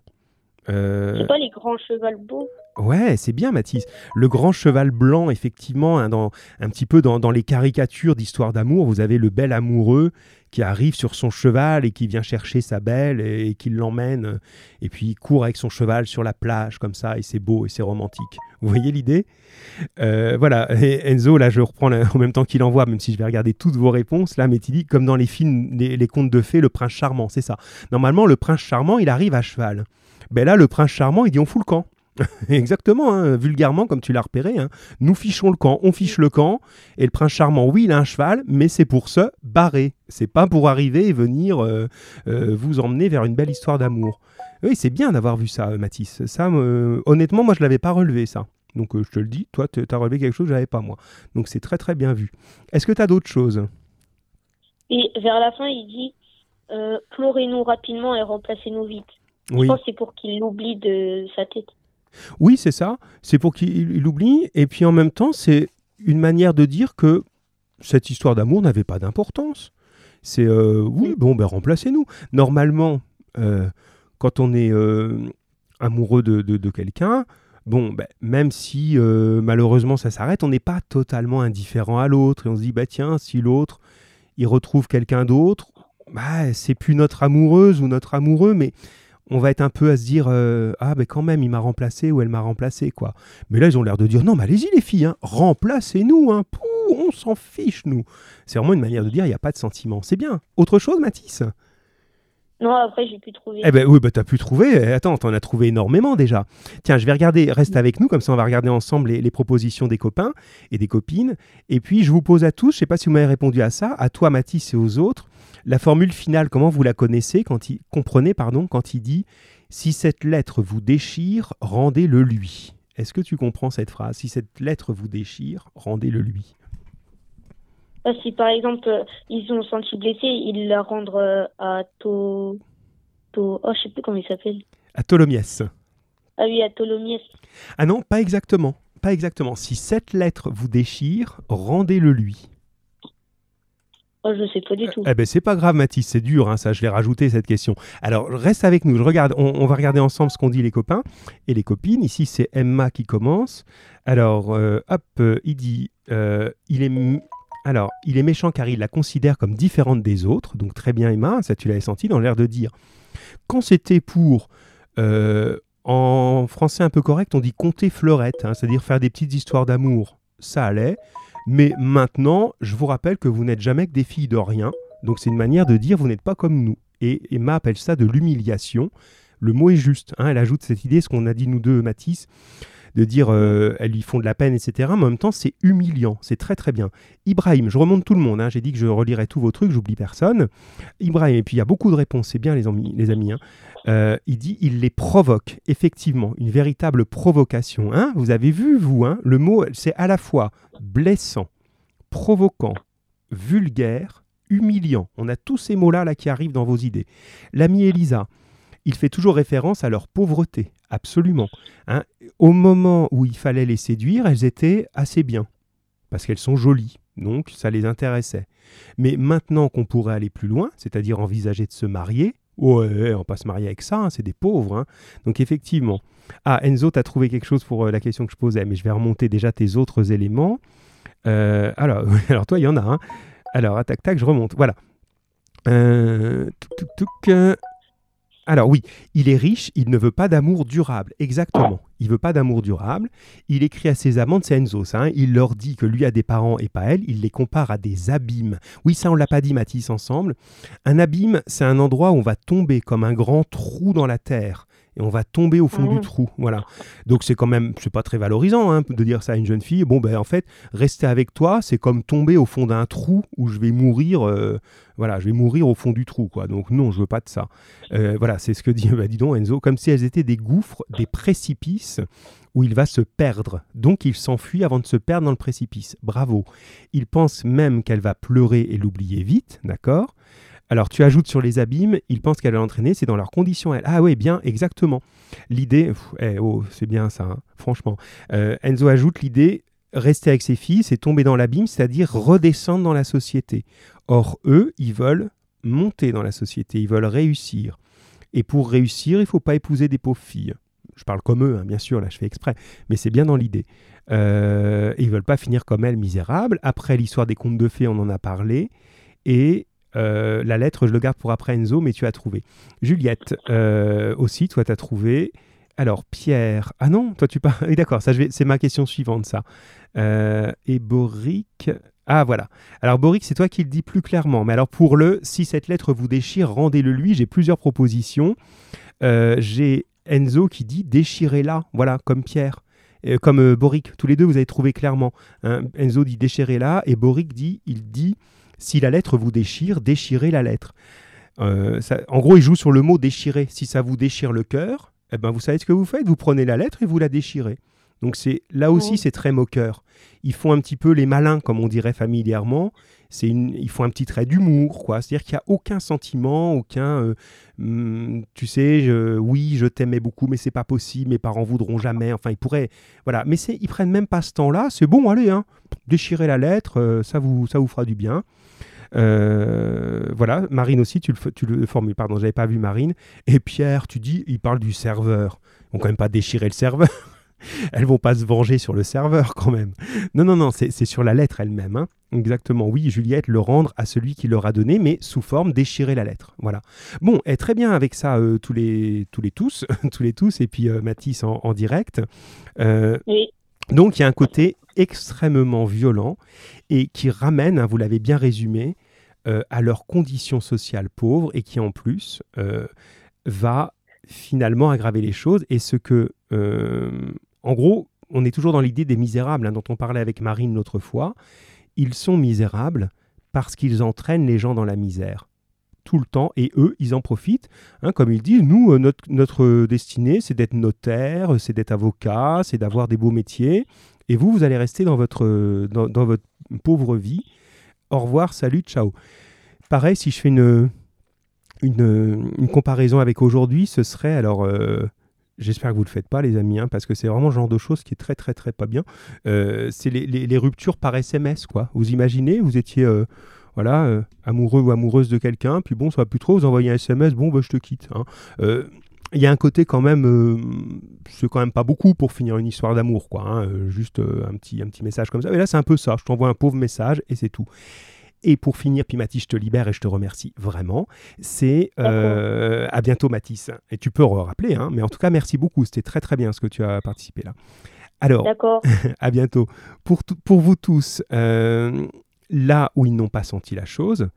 Euh, C'est pas les grands chevals beaux. Ouais, c'est bien, Mathis. Le grand cheval blanc, effectivement, hein, dans, un petit peu dans, dans les caricatures d'histoire d'amour, vous avez le bel amoureux qui arrive sur son cheval et qui vient chercher sa belle et, et qui l'emmène. Et puis il court avec son cheval sur la plage, comme ça, et c'est beau et c'est romantique. Vous voyez l'idée? Euh, Voilà, et Enzo, là, je reprends en même temps qu'il envoie, même si je vais regarder toutes vos réponses. Là, mais tu dis, comme dans les films, les, les contes de fées, le prince charmant, c'est ça. Normalement, le prince charmant, il arrive à cheval. Ben là, le prince charmant, il dit on fout le camp. Exactement, hein, vulgairement, comme tu l'as repéré. hein. Nous fichons le camp, on fiche le camp. Et le prince charmant, oui, il a un cheval, mais c'est pour se barrer. C'est pas pour arriver et venir euh, euh, vous emmener vers une belle histoire d'amour. Oui, c'est bien d'avoir vu ça, euh, Mathis. Ça, honnêtement, moi, je l'avais pas relevé, ça. Donc, je te le dis, toi, tu as relevé quelque chose que je n'avais pas, moi. Donc, c'est très, très bien vu. Est-ce que tu as d'autres choses? Et vers la fin, il dit Chlorez-nous rapidement et remplacez-nous vite. Oui. Je pense que c'est pour qu'il l'oublie de sa tête. Oui, c'est ça. C'est pour qu'il il oublie. Et puis en même temps, c'est une manière de dire que cette histoire d'amour n'avait pas d'importance. C'est euh, oui, bon, ben remplacez-nous. Normalement, euh, quand on est euh, amoureux de, de- de quelqu'un, bon, ben, même si malheureusement ça s'arrête, on n'est pas totalement indifférent à l'autre. Et on se dit, bah tiens, si l'autre, il retrouve quelqu'un d'autre, bah, c'est plus notre amoureuse ou notre amoureux, mais on va être un peu à se dire euh, ah mais quand même il m'a remplacé ou elle m'a remplacé quoi. Mais là ils ont l'air de dire non mais allez-y les filles, hein, remplacez-nous, hein, Pouh, on s'en fiche nous. C'est vraiment une manière de dire il n'y a pas de sentiment. C'est bien. Autre chose Mathis? Non, après, j'ai pu trouver. Eh ben oui, bah, t'as pu trouver. Eh, Attends, t'en as trouvé énormément déjà. Tiens, je vais regarder, reste avec nous, comme ça on va regarder ensemble les, les propositions des copains et des copines. Et puis je vous pose à tous, je sais pas si vous m'avez répondu à ça, à toi Mathis et aux autres, la formule finale, comment vous la connaissez quand il, comprenez, pardon, quand il dit si cette lettre vous déchire, rendez-le lui. Est-ce que tu comprends cette phrase? Si cette lettre vous déchire, rendez-le lui. Si par exemple, euh, ils ont senti blessés, ils la rendent euh, à To. To... Oh, je sais plus comment il s'appelle. À Tholomyès. Ah oui, à Tholomyès. Ah non, pas exactement. Pas exactement. Si cette lettre vous déchire, rendez-le lui. Oh, je sais pas du tout. Eh ben c'est pas grave Mathis, c'est dur, hein, ça je l'ai rajouté cette question. Alors reste avec nous, je regarde, on, on va regarder ensemble ce qu'ont dit les copains et les copines. Ici c'est Emma qui commence. Alors euh, hop, euh, il dit, euh, il est, alors il est méchant car il la considère comme différente des autres. Donc très bien Emma, ça tu l'avais senti dans l'air de dire. Quand c'était pour euh, en français un peu correct, on dit compter fleurette, hein, c'est-à-dire faire des petites histoires d'amour. Ça allait. Mais maintenant, je vous rappelle que vous n'êtes jamais que des filles de rien. Donc c'est une manière de dire vous n'êtes pas comme nous. Et Emma appelle ça de l'humiliation. Le mot est juste. hein. Elle ajoute cette idée, ce qu'on a dit nous deux, Mathis, de dire euh, elles lui font de la peine, etc. Mais en même temps, c'est humiliant. C'est très très bien. Ibrahim, je remonte tout le monde. hein. J'ai dit que je relirais tous vos trucs, j'oublie personne. Ibrahim, et puis il y a beaucoup de réponses. C'est bien les amis. Les amis hein. Euh, il dit il les provoque. Effectivement, une véritable provocation. hein. vous avez vu, vous, hein, le mot, c'est à la fois blessant, provoquant, vulgaire, humiliant. On a tous ces mots-là là, qui arrivent dans vos idées. L'ami Elisa, il fait toujours référence à leur pauvreté, absolument. hein. Au moment où il fallait les séduire, elles étaient assez bien, parce qu'elles sont jolies, donc ça les intéressait. Mais maintenant qu'on pourrait aller plus loin, c'est-à-dire envisager de se marier, ouais, on pas se marier avec ça, hein, c'est des pauvres. hein. Donc effectivement. Ah, Enzo, tu as trouvé quelque chose pour euh, la question que je posais, mais je vais remonter déjà tes autres éléments. Euh, alors, toi, il y en a un. Alors, tac, tac, je remonte. Voilà. Euh, touc, touc, euh. Alors oui, il est riche, il ne veut pas d'amour durable. Exactement. Il veut pas d'amour durable. Il écrit à ses amantes, c'est Enzo, ça. hein, il leur dit que lui a des parents et pas elle. Il les compare à des abîmes. Oui, ça, on l'a pas dit, Mathis, ensemble. Un abîme, c'est un endroit où on va tomber comme un grand trou dans la terre. Et on va tomber au fond Mhm. du trou. Voilà. Donc c'est quand même, c'est pas très valorisant hein, de dire ça à une jeune fille. Bon, ben en fait, rester avec toi, c'est comme tomber au fond d'un trou où je vais mourir. euh, voilà, je vais mourir au fond du trou, quoi. Donc non, je veux pas de ça. Euh, voilà, c'est ce que dit, bah, dis donc Enzo, comme si elles étaient des gouffres, des précipices où il va se perdre. Donc il s'enfuit avant de se perdre dans le précipice. Bravo. Il pense même qu'elle va pleurer et l'oublier vite, d'accord? Alors tu ajoutes sur les abîmes, il pense qu'elle va l'entraîner, c'est dans leurs conditions. Elle. Ah oui, bien, exactement. L'idée, eh, oh, c'est bien ça, hein, franchement. Euh, Enzo ajoute l'idée, rester avec ses filles, c'est tomber dans l'abîme, c'est-à-dire redescendre dans la société. Or, eux, ils veulent monter dans la société, ils veulent réussir. Et pour réussir, il faut pas épouser des pauvres filles. Je parle comme eux, hein, bien sûr, là je fais exprès, mais c'est bien dans l'idée. Euh, ils veulent pas finir comme elle, misérable. Après l'histoire des contes de fées, on en a parlé. Et euh, la lettre, je le garde pour après Enzo, mais tu as trouvé. Juliette, euh, aussi, toi, tu as trouvé. Alors, Pierre. Ah non, toi, tu parles. Oui, d'accord, vais... c'est ma question suivante, ça. Euh, et Boric. Ah, voilà. Alors, Boric, c'est toi qui le dis plus clairement. Mais alors, pour le si cette lettre vous déchire, rendez-le lui. J'ai plusieurs propositions. J'ai Enzo qui dit déchirez-la. Voilà, comme Pierre. Comme euh, Boric. Tous les deux, vous avez trouvé clairement. hein. Enzo dit déchirez-la. Et Boric dit il dit si la lettre vous déchire, déchirez la lettre. Euh, ça- en gros, il joue sur le mot déchirer. Si ça vous déchire le cœur, eh ben, vous savez ce que vous faites Vous prenez la lettre et vous la déchirez. Donc c'est là aussi, c'est très moqueur. Ils font un petit peu les malins, comme on dirait familièrement. C'est une, ils font un petit trait d'humour, quoi. C'est-à-dire qu'il n'y a aucun sentiment, aucun, euh, hum, tu sais, je- oui, je t'aimais beaucoup, mais c'est pas possible. Mes parents voudront jamais. Enfin, ils pourraient, voilà. Mais c'est, ils prennent même pas ce temps-là. C'est bon, allez, hein, déchirez la lettre, euh, ça vous, ça vous fera du bien. Euh, voilà, Marine aussi, tu le, tu le formules, pardon, j'avais pas vu Marine. Et Pierre, tu dis, il parle du serveur. Ils vont quand même pas déchirer le serveur. elles vont pas se venger sur le serveur quand même. Non, non, non, c'est sur la lettre elle-même. Hein. Exactement, oui, Juliette, le rendre à celui qui leur a donné, mais sous forme déchirer la lettre. Voilà. Bon, et très bien avec ça, euh, tous, les, tous les tous, tous les tous, et puis euh, Mathis en, direct. Euh, oui. Donc il y a un côté extrêmement violent et qui ramène, hein, vous l'avez bien résumé, à leurs conditions sociales pauvres et qui en plus va finalement aggraver les choses. Et ce que, en gros, on est toujours dans l'idée des misérables hein, dont on parlait avec Marine l'autre fois ils sont misérables parce qu'ils entraînent les gens dans la misère tout le temps et eux, ils en profitent. Hein, comme ils disent, nous, euh, notre, notre destinée, c'est d'être notaire, c'est d'être avocat, c'est d'avoir des beaux métiers. Et vous, vous allez rester dans votre, dans, votre pauvre vie. Au revoir, salut, ciao. Pareil, si je fais une, une, comparaison avec aujourd'hui, ce serait alors euh, J'espère que vous ne le faites pas, les amis, hein, parce que c'est vraiment le genre de choses qui est très, très, très pas bien. Euh, c'est les, ruptures par SMS, quoi. Vous imaginez, vous étiez euh, voilà, euh, amoureux ou amoureuse de quelqu'un, puis bon, ça va plus trop, vous envoyez un SMS, bon, bah, je te quitte. Hein. Il y a un côté quand même, c'est quand même pas beaucoup pour finir une histoire d'amour, quoi. Hein, juste un, petit, un petit message comme ça. Mais là, c'est un peu ça. Je t'envoie un pauvre message et c'est tout. Et pour finir, puis Mathis, je te libère et je te remercie vraiment. C'est euh, à bientôt, Mathis. Et tu peux rappeler, hein, mais en tout cas, merci beaucoup. C'était très très bien ce que tu as participé là. Alors, à bientôt. Pour, pour vous tous, euh, là où ils n'ont pas senti la chose,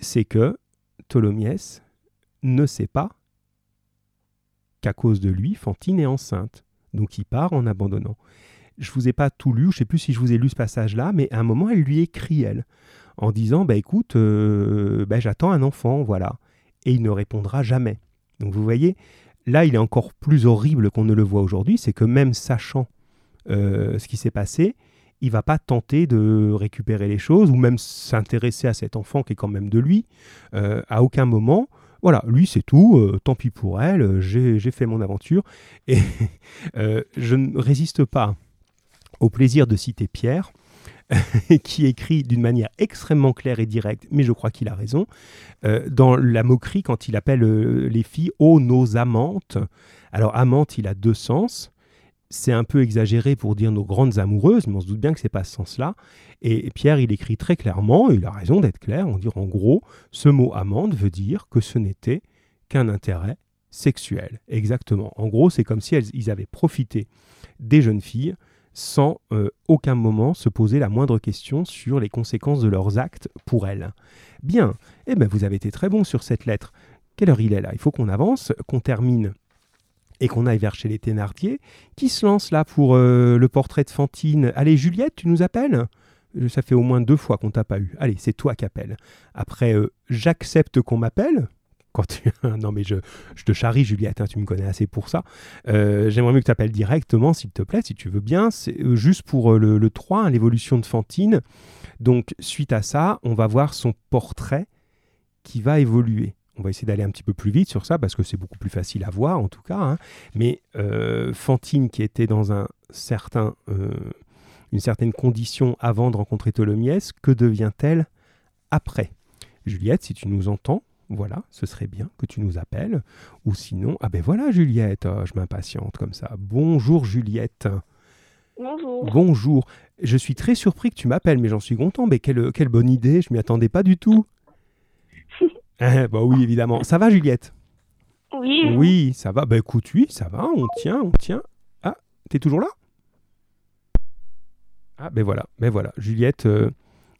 c'est que Tholomyès ne sait pas qu'à cause de lui, Fantine est enceinte. Donc il part en abandonnant. Je vous ai pas tout lu, je ne sais plus si je vous ai lu ce passage-là, mais à un moment, elle lui écrit, elle en disant bah écoute, euh, bah, j'attends un enfant, voilà. Et il ne répondra jamais. Donc vous voyez, là il est encore plus horrible qu'on ne le voit aujourd'hui, c'est que même sachant euh, ce qui s'est passé, il va pas tenter de récupérer les choses ou même s'intéresser à cet enfant qui est quand même de lui. Euh, à aucun moment, voilà, lui c'est tout, tant pis pour elle, j'ai fait mon aventure. Et je ne résiste pas au plaisir de citer Pierre qui écrit d'une manière extrêmement claire et directe, mais je crois qu'il a raison, euh, dans la moquerie quand il appelle euh, les filles « oh nos amantes ». Alors amante, il a deux sens. C'est un peu exagéré pour dire nos grandes amoureuses, mais on se doute bien que c'est pas ce sens-là. Et Pierre, il écrit très clairement, il a raison d'être clair, on dit en gros, ce mot amante veut dire que ce n'était qu'un intérêt sexuel. Exactement. En gros, c'est comme si ils avaient profité des jeunes filles sans euh, aucun moment se poser la moindre question sur les conséquences de leurs actes pour elles. Bien, eh bien vous avez été très bon sur cette lettre. Quelle heure il est là? Il faut qu'on avance, qu'on termine et qu'on aille vers chez les Thénardier. Qui se lance là pour euh, le portrait de Fantine Allez, Juliette, tu nous appelles? Ça fait au moins deux fois qu'on t'a pas eu. Allez, c'est toi qui appelles. Après, euh, j'accepte qu'on m'appelle non mais je, te charrie Juliette, hein, tu me connais assez pour ça. Euh, j'aimerais mieux que tu appelles directement s'il te plaît, si tu veux bien. C'est euh, juste pour euh, le, 3, hein, l'évolution de Fantine. Donc suite à ça, on va voir son portrait qui va évoluer. On va essayer d'aller un petit peu plus vite sur ça parce que c'est beaucoup plus facile à voir en tout cas. Hein. Mais Fantine qui était dans un certain, une certaine condition avant de rencontrer Tholomyès, que devient-elle après? Juliette, si tu nous entends, voilà, ce serait bien que tu nous appelles. Ou sinon, ah ben voilà Juliette, oh, je m'impatiente comme ça. Bonjour Juliette. Bonjour. Bonjour. Je suis très surpris que tu m'appelles, mais j'en suis content. Mais quelle, quelle bonne idée, je m'y attendais pas du tout. bah oui, évidemment. Ça va Juliette? Oui. Oui, ça va. Bah écoute, oui, ça va, on tient, on tient. Ah, t'es toujours là? Ah ben voilà, ben voilà. Juliette... Euh,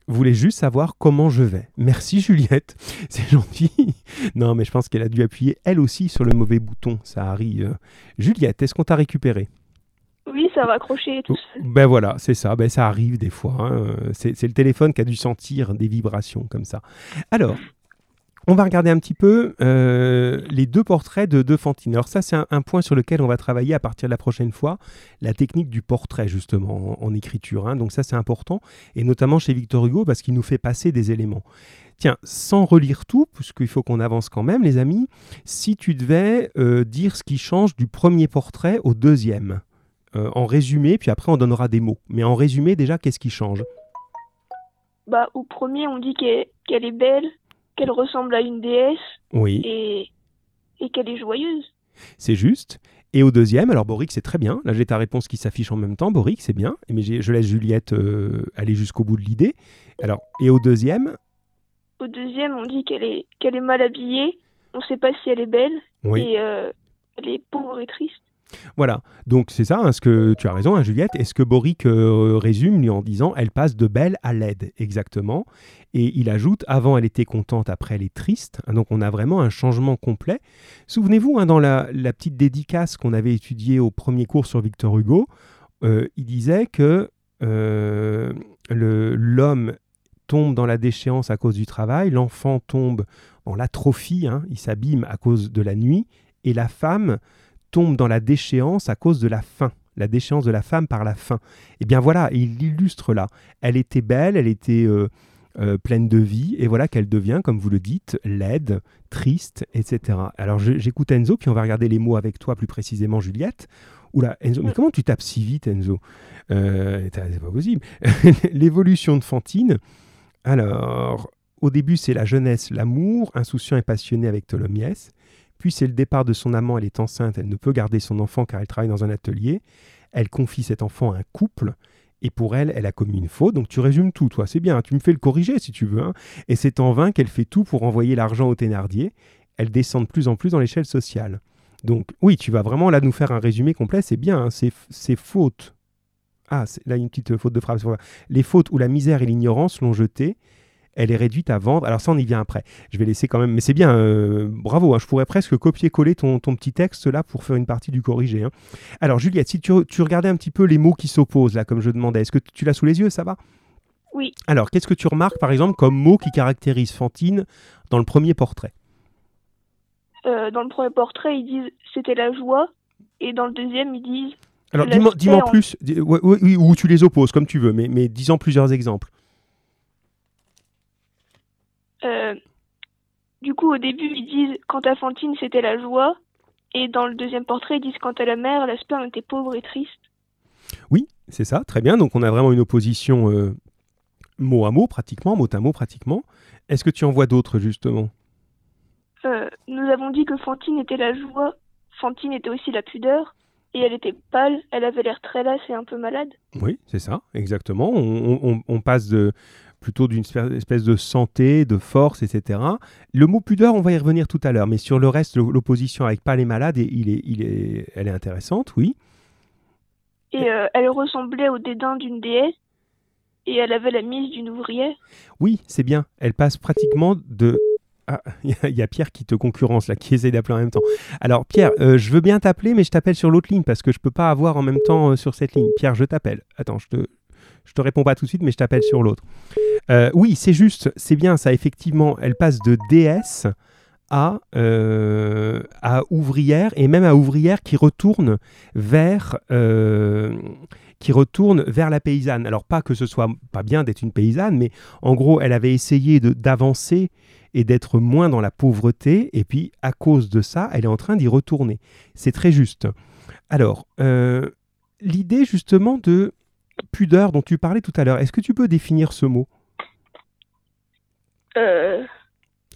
voulait juste savoir comment je vais. Merci Juliette, c'est gentil. non, mais je pense qu'elle a dû appuyer elle aussi sur le mauvais bouton, ça arrive. Juliette, est-ce qu'on t'a récupéré? Oui, ça va accrocher tout Ben voilà, c'est ça, ben ça arrive des fois. Hein. C'est le téléphone qui a dû sentir des vibrations comme ça. Alors, on va regarder un petit peu euh, les deux portraits de, de Fantine. Alors ça, c'est un, point sur lequel on va travailler à partir de la prochaine fois, la technique du portrait justement en, écriture. Hein. Donc ça, c'est important, et notamment chez Victor Hugo parce qu'il nous fait passer des éléments. Tiens, sans relire tout, puisqu'il faut qu'on avance quand même, les amis, si tu devais euh, dire ce qui change du premier portrait au deuxième, euh, en résumé, puis après on donnera des mots. Mais en résumé, déjà, qu'est-ce qui change? Bah, Au premier, on dit qu'elle est belle, qu'elle ressemble à une déesse oui. et, et qu'elle est joyeuse. C'est juste. Et au deuxième, alors Boric, c'est très bien. Là, j'ai ta réponse qui s'affiche en même temps. Boric, c'est bien. Mais je laisse Juliette euh, aller jusqu'au bout de l'idée. Alors, et au deuxième? Au deuxième, on dit qu'elle est, qu'elle est mal habillée. On sait pas si elle est belle. Oui. Et euh, elle est pauvre et triste. Voilà, donc c'est ça, hein, ce que tu as raison, hein, Juliette. Et ce que Boric euh, résume lui en disant, elle passe de belle à laide, exactement. Et il ajoute, avant elle était contente, après elle est triste. Hein, donc on a vraiment un changement complet. Souvenez-vous, hein, dans la, la petite dédicace qu'on avait étudiée au premier cours sur Victor Hugo, euh, il disait que euh, l'homme tombe dans la déchéance à cause du travail, l'enfant tombe dans l'atrophie, il s'abîme à cause de la nuit, et la femme tombe dans la déchéance à cause de la faim, la déchéance de la femme par la faim. Et bien voilà, il l'illustre là. Elle était belle, elle était euh, euh, pleine de vie, et voilà qu'elle devient, comme vous le dites, laide, triste, etc. Alors j'écoute Enzo, puis on va regarder les mots avec toi plus précisément, Juliette. Oula, Enzo, mais comment tu tapes si vite, Enzo? Euh, C'est pas possible. L'évolution de Fantine. Alors, au début, c'est la jeunesse, l'amour, insouciant et passionné avec Tholomyès. Puis c'est le départ de son amant, elle est enceinte, elle ne peut garder son enfant car elle travaille dans un atelier. Elle confie cet enfant à un couple et pour elle, elle a commis une faute. Donc tu résumes tout, toi, c'est bien, tu me fais le corriger si tu veux. hein. Et c'est en vain qu'elle fait tout pour envoyer l'argent au Thénardier. Elle descend de plus en plus dans l'échelle sociale. Donc oui, tu vas vraiment là nous faire un résumé complet, c'est bien, hein, c'est fautes. Ah, là une petite faute de phrase. Les fautes où la misère et l'ignorance l'ont jetée, elle est réduite à vendre. Alors ça, on y vient après. Je vais laisser quand même, mais c'est bien, euh, bravo. hein, je pourrais presque copier-coller ton, ton petit texte là pour faire une partie du corrigé. hein. Alors Juliette, si tu, tu regardais un petit peu les mots qui s'opposent là, comme je demandais, est-ce que tu l'as sous les yeux, ça va? Oui. Alors, qu'est-ce que tu remarques par exemple comme mot qui caractérise Fantine dans le premier portrait? Euh, dans le premier portrait, ils disent c'était la joie. Et dans le deuxième, ils disent Alors, dis-moi en- plus, dis- ouais, ou tu les opposes comme tu veux, mais, mais dis-en plusieurs exemples. Euh, du coup, au début, ils disent quant à Fantine, c'était la joie. Et dans le deuxième portrait, ils disent quant à la mère, la sperme était pauvre et triste. Oui, c'est ça, très bien. Donc, on a vraiment une opposition euh, mot à mot, pratiquement, mot à mot, pratiquement. Est-ce que tu en vois d'autres, justement? Euh, nous avons dit que Fantine était la joie. Fantine était aussi la pudeur. Et elle était pâle, elle avait l'air très lasse et un peu malade. Oui, c'est ça, exactement. On, on- on passe de, plutôt d'une espèce de santé, de force, etc. Le mot pudeur, on va y revenir tout à l'heure, mais sur le reste, l'opposition avec pâle et malade, il est, il est, elle est intéressante, oui. Et euh, elle ressemblait au dédain d'une déesse. Et elle avait la mise d'une ouvrière. Oui, c'est bien. Elle passe pratiquement de. Ah, il y a- il y, a Pierre qui te concurrence là, qui essaie d'appeler en même temps. Alors Pierre, euh, je veux bien t'appeler, mais je t'appelle sur l'autre ligne parce que je peux pas avoir en même temps euh, sur cette ligne. Pierre, je t'appelle. Attends, je te, je te réponds pas tout de suite, mais je t'appelle sur l'autre. Euh, oui, c'est juste, c'est bien ça. Effectivement, elle passe de déesse à, euh, à ouvrière et même à ouvrière qui retourne vers euh, qui retourne vers la paysanne. Alors pas que ce soit pas bien d'être une paysanne, mais en gros, elle avait essayé d'avancer et d'être moins dans la pauvreté, et puis à cause de ça, elle est en train d'y retourner. C'est très juste. Alors, l'idée justement de pudeur dont tu parlais tout à l'heure, est-ce que tu peux définir ce mot? Euh,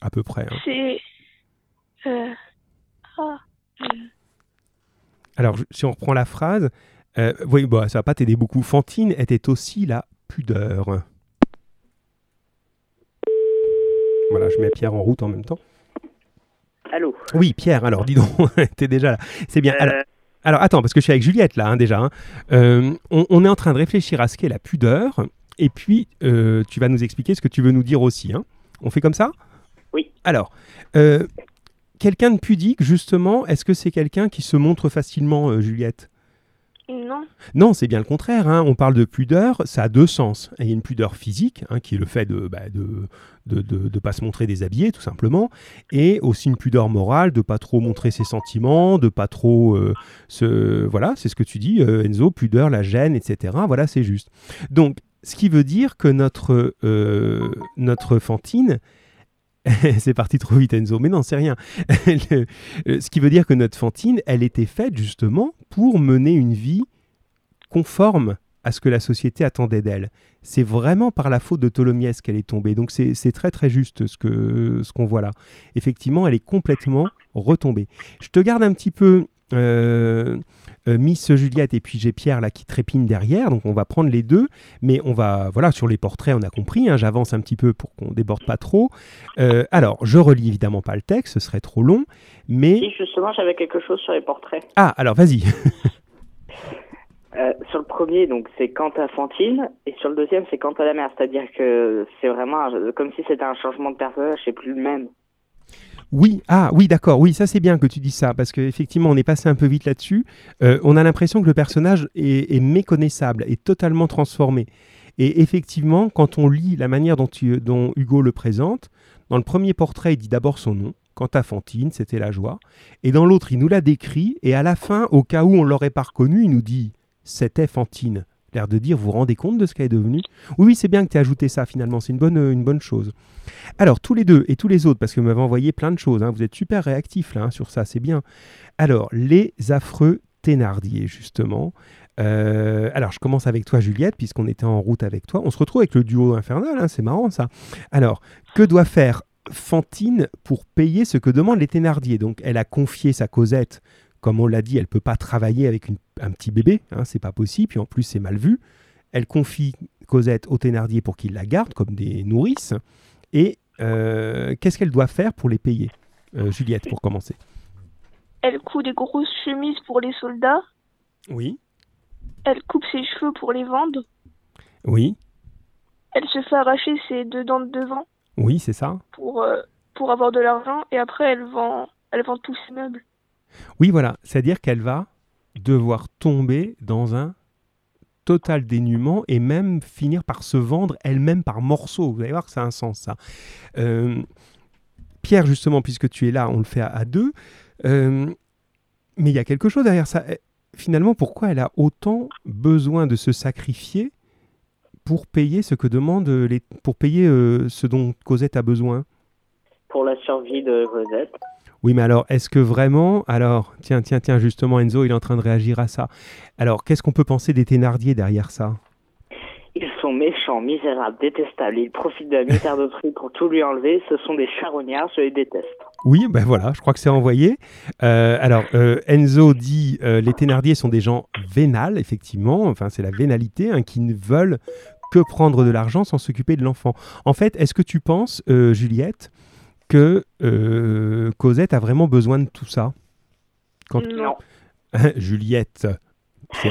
à peu près hein c'est. Euh, ah, euh, Alors, si on reprend la phrase, euh, oui, bah, ça va pas t'aider beaucoup. Fantine était aussi la pudeur. Voilà, je mets Pierre en route en même temps. Allô? Oui, Pierre, alors dis donc, t'es déjà là. C'est bien. Alors, Euh, alors, attends, parce que je suis avec Juliette là, hein, déjà. hein. Euh, on, on est en train de réfléchir à ce qu'est la pudeur, et puis euh, tu vas nous expliquer ce que tu veux nous dire aussi. hein. On fait comme ça? Oui. Alors, euh, quelqu'un de pudique, justement, est-ce que c'est quelqu'un qui se montre facilement, Juliette? Non. c'est bien le contraire. hein. On parle de pudeur, ça a deux sens. Il y a une pudeur physique, hein, qui est le fait de bah, de, de, de- pas se montrer déshabillé, tout simplement, et aussi une pudeur morale, de pas trop montrer ses sentiments, de pas trop euh, se... Voilà, c'est ce que tu dis, euh, Enzo, pudeur, la gêne, etc. Voilà, c'est juste. Donc, ce qui veut dire que notre, euh, notre Fantine... c'est parti trop vite Enzo, mais non, c'est rien. Euh, ce qui veut dire que notre Fantine, elle était faite justement pour mener une vie conforme à ce que la société attendait d'elle. C'est vraiment par la faute de Tholomyès qu'elle est tombée. Donc c'est très très juste ce qu'on voit là. Effectivement, elle est complètement retombée. Je te garde un petit peu euh, Miss Juliette et puis j'ai Pierre là qui trépigne derrière, donc on va prendre les deux, mais on va, voilà, sur les portraits on a compris, hein, j'avance un petit peu pour qu'on déborde pas trop. Euh, alors, je relis évidemment pas le texte, ce serait trop long, mais... Si, justement, j'avais quelque chose sur les portraits. Ah, alors vas-y. Euh, sur le premier, donc c'est quant à Fantine, et sur le deuxième, c'est quant à la mère. C'est-à-dire que c'est vraiment un- comme si c'était un changement de personnage, c'est plus le même. Oui, ah oui, d'accord, oui, ça c'est bien que tu dis ça, parce qu'effectivement, on est passé un peu vite là-dessus. Euh, on a l'impression que le personnage est, méconnaissable, est totalement transformé. Et effectivement, quand on lit la manière dont, Hugo le présente, dans le premier portrait, il dit d'abord son nom. Quant à Fantine, c'était la joie. Et dans l'autre, il nous l'a décrit. Et à la fin, au cas où on l'aurait pas reconnu, il nous dit c'était Fantine. L'air de dire, vous vous rendez compte de ce qu'elle est devenue? Oui, oui, c'est bien que tu aies ajouté ça finalement, c'est une bonne, une bonne chose. Alors, tous les deux et tous les autres, parce que vous m'avez envoyé plein de choses, hein, vous êtes super réactifs là hein, sur ça, c'est bien. Alors, les affreux Thénardier, justement. Euh, alors, je commence avec toi, Juliette, puisqu'on était en route avec toi. On se retrouve avec le duo infernal, hein, c'est marrant ça. Alors, que doit faire Fantine pour payer ce que demandent les Thénardier? Donc, elle a confié sa Cosette. Comme on l'a dit, elle peut pas travailler avec une- un petit bébé, hein, c'est pas possible. Puis en plus, c'est mal vu. Elle confie Cosette au Thénardier pour qu'il la garde comme des nourrices. Et euh, qu'est-ce qu'elle doit faire pour les payer Euh, Juliette, pour commencer? Elle coud des grosses chemises pour les soldats. Oui. Elle coupe ses cheveux pour les vendre. Oui. Elle se fait arracher ses deux dents de devant Oui, c'est ça. pour, euh, pour avoir de l'argent. Et après, elle vend, elle vend tous ses meubles. Oui, voilà. C'est-à-dire qu'elle va devoir tomber dans un total dénuement et même finir par se vendre elle-même par morceaux. Vous allez voir que ça a un sens, ça. Euh, Pierre, justement, puisque tu es là, on le fait à, deux. Euh, mais il y a quelque chose derrière ça. Eh, Finalement, pourquoi elle a autant besoin de se sacrifier pour payer ce que demandent les, pour payer euh, ce dont Cosette a besoin? Pour la survie de Cosette. Oui, mais alors, est-ce que vraiment... Alors, tiens, tiens, tiens, justement, Enzo, il est en train de réagir à ça. Alors, qu'est-ce qu'on peut penser des Thénardier derrière ça? Ils sont méchants, misérables, détestables. Ils profitent de la misère d'autrui pour tout lui enlever. Ce sont des charognards, je les déteste. Oui, ben voilà, je crois que c'est envoyé. Euh, alors, euh, Enzo dit euh, les Thénardier sont des gens vénales, effectivement. Enfin, c'est la vénalité, hein, qui ne veulent que prendre de l'argent sans s'occuper de l'enfant. En fait, est-ce que tu penses, Juliette, que euh, Cosette a vraiment besoin de tout ça Quand- Non. Juliette.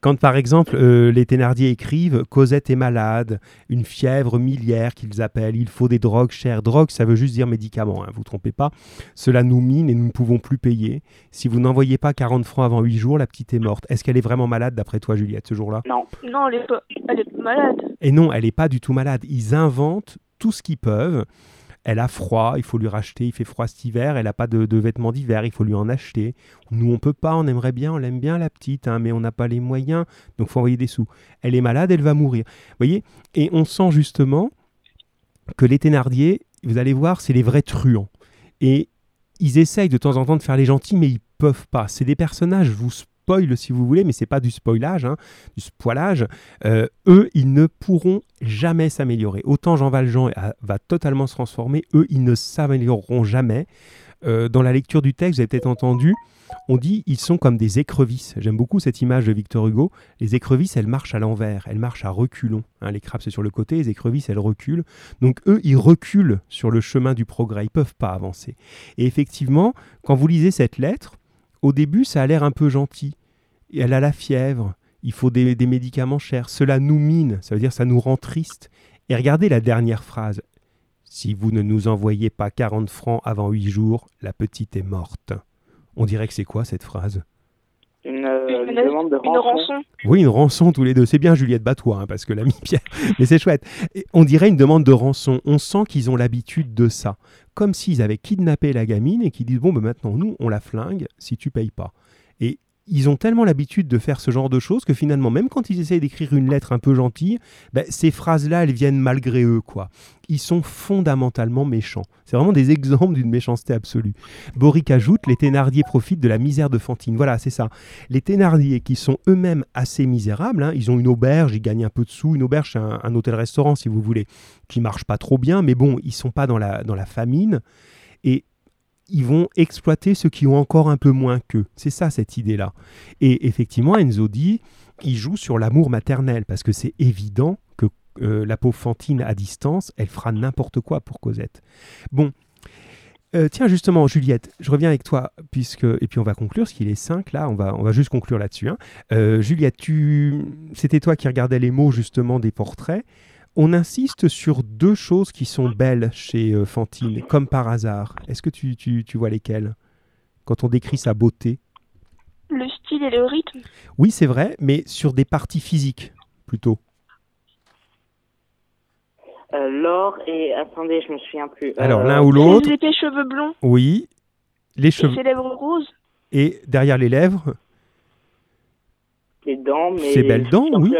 Quand par exemple euh, les Thénardier écrivent Cosette est malade, une fièvre miliaire qu'ils appellent, il faut des drogues chères. Drogue, ça veut juste dire médicaments, hein, vous trompez pas. Cela nous mine et nous ne pouvons plus payer. Si vous n'envoyez pas 40 francs avant 8 jours, la petite est morte. Est-ce qu'elle est vraiment malade d'après toi, Juliette, ce jour-là? Non. Non, elle est pas, elle est pas malade. Et non, elle n'est pas du tout malade. Ils inventent tout ce qu'ils peuvent. Elle a froid, il faut lui racheter, il fait froid cet hiver, elle n'a pas de, vêtements d'hiver, il faut lui en acheter. Nous, on peut pas, on aimerait bien, on l'aime bien la petite, hein, mais on n'a pas les moyens, donc faut envoyer des sous. Elle est malade, elle va mourir. Vous voyez Et on sent justement que les Thénardier, vous allez voir, c'est les vrais truands. Et ils essayent de temps en temps de faire les gentils, mais ils peuvent pas. C'est des personnages, vous spoil si vous voulez, mais c'est pas du spoilage, hein, du spoilage. Euh, eux, ils ne pourront jamais s'améliorer. Autant Jean Valjean va totalement se transformer, eux, ils ne s'amélioreront jamais. Euh, dans la lecture du texte, vous avez peut-être entendu, on dit ils sont comme des écrevisses. J'aime beaucoup cette image de Victor Hugo. Les écrevisses, elles marchent à l'envers, elles marchent à reculons. Hein, les crabes, c'est sur le côté, les écrevisses, elles reculent. Donc eux, ils reculent sur le chemin du progrès, ils peuvent pas avancer. Et effectivement, quand vous lisez cette lettre, au début, ça a l'air un peu gentil. Et elle a la fièvre, il faut des, des médicaments chers. Cela nous mine, ça veut dire ça nous rend triste. Et regardez la dernière phrase. Si vous ne nous envoyez pas 40 francs avant 8 jours, la petite est morte. On dirait que c'est quoi cette phrase? Une, euh, Une, une demande de une rançon. rançon. Oui, une rançon tous les deux. C'est bien Juliette, bats-toi, hein, parce que l'ami Pierre. Mais c'est chouette. Et on dirait une demande de rançon. On sent qu'ils ont l'habitude de ça. Comme s'ils avaient kidnappé la gamine et qu'ils disent Bon, ben maintenant, nous, on la flingue si tu payes pas. Et ils ont tellement l'habitude de faire ce genre de choses que finalement, même quand ils essayent d'écrire une lettre un peu gentille, ben, ces phrases-là, elles viennent malgré eux, quoi. Ils sont fondamentalement méchants. C'est vraiment des exemples d'une méchanceté absolue. Boric ajoute Les Thénardier profitent de la misère de Fantine. Voilà, c'est ça. Les Thénardier, qui sont eux-mêmes assez misérables, hein, ils ont une auberge, ils gagnent un peu de sous. Une auberge, c'est un, hôtel-restaurant, si vous voulez, qui marche pas trop bien, mais bon, ils sont pas dans la, dans la famine. Et ils vont exploiter ceux qui ont encore un peu moins qu'eux. C'est ça cette idée-là. Et effectivement, Enzo dit, il joue sur l'amour maternel, parce que c'est évident que euh, la pauvre Fantine à distance, elle fera n'importe quoi pour Cosette. Bon. Euh, tiens, justement, Juliette, je reviens avec toi, puisque et puis on va conclure, parce qu'il est 5 là, on va, on va juste conclure là-dessus. hein. Euh, Juliette, tu... c'était toi qui regardais les mots justement des portraits. On insiste sur deux choses qui sont belles chez euh, Fantine, comme par hasard. Est-ce que tu, tu- tu vois lesquelles? Quand on décrit sa beauté. Le style et le rythme. Oui, c'est vrai, mais sur des parties physiques, plutôt. Euh, L'or et attendez, je me souviens plus. Alors, Euh, l'un ou l'autre, Ses épais cheveux blonds oui. Les et cheveux. ses lèvres roses. Et derrière les lèvres, dents, mais Ces belles dents, oui.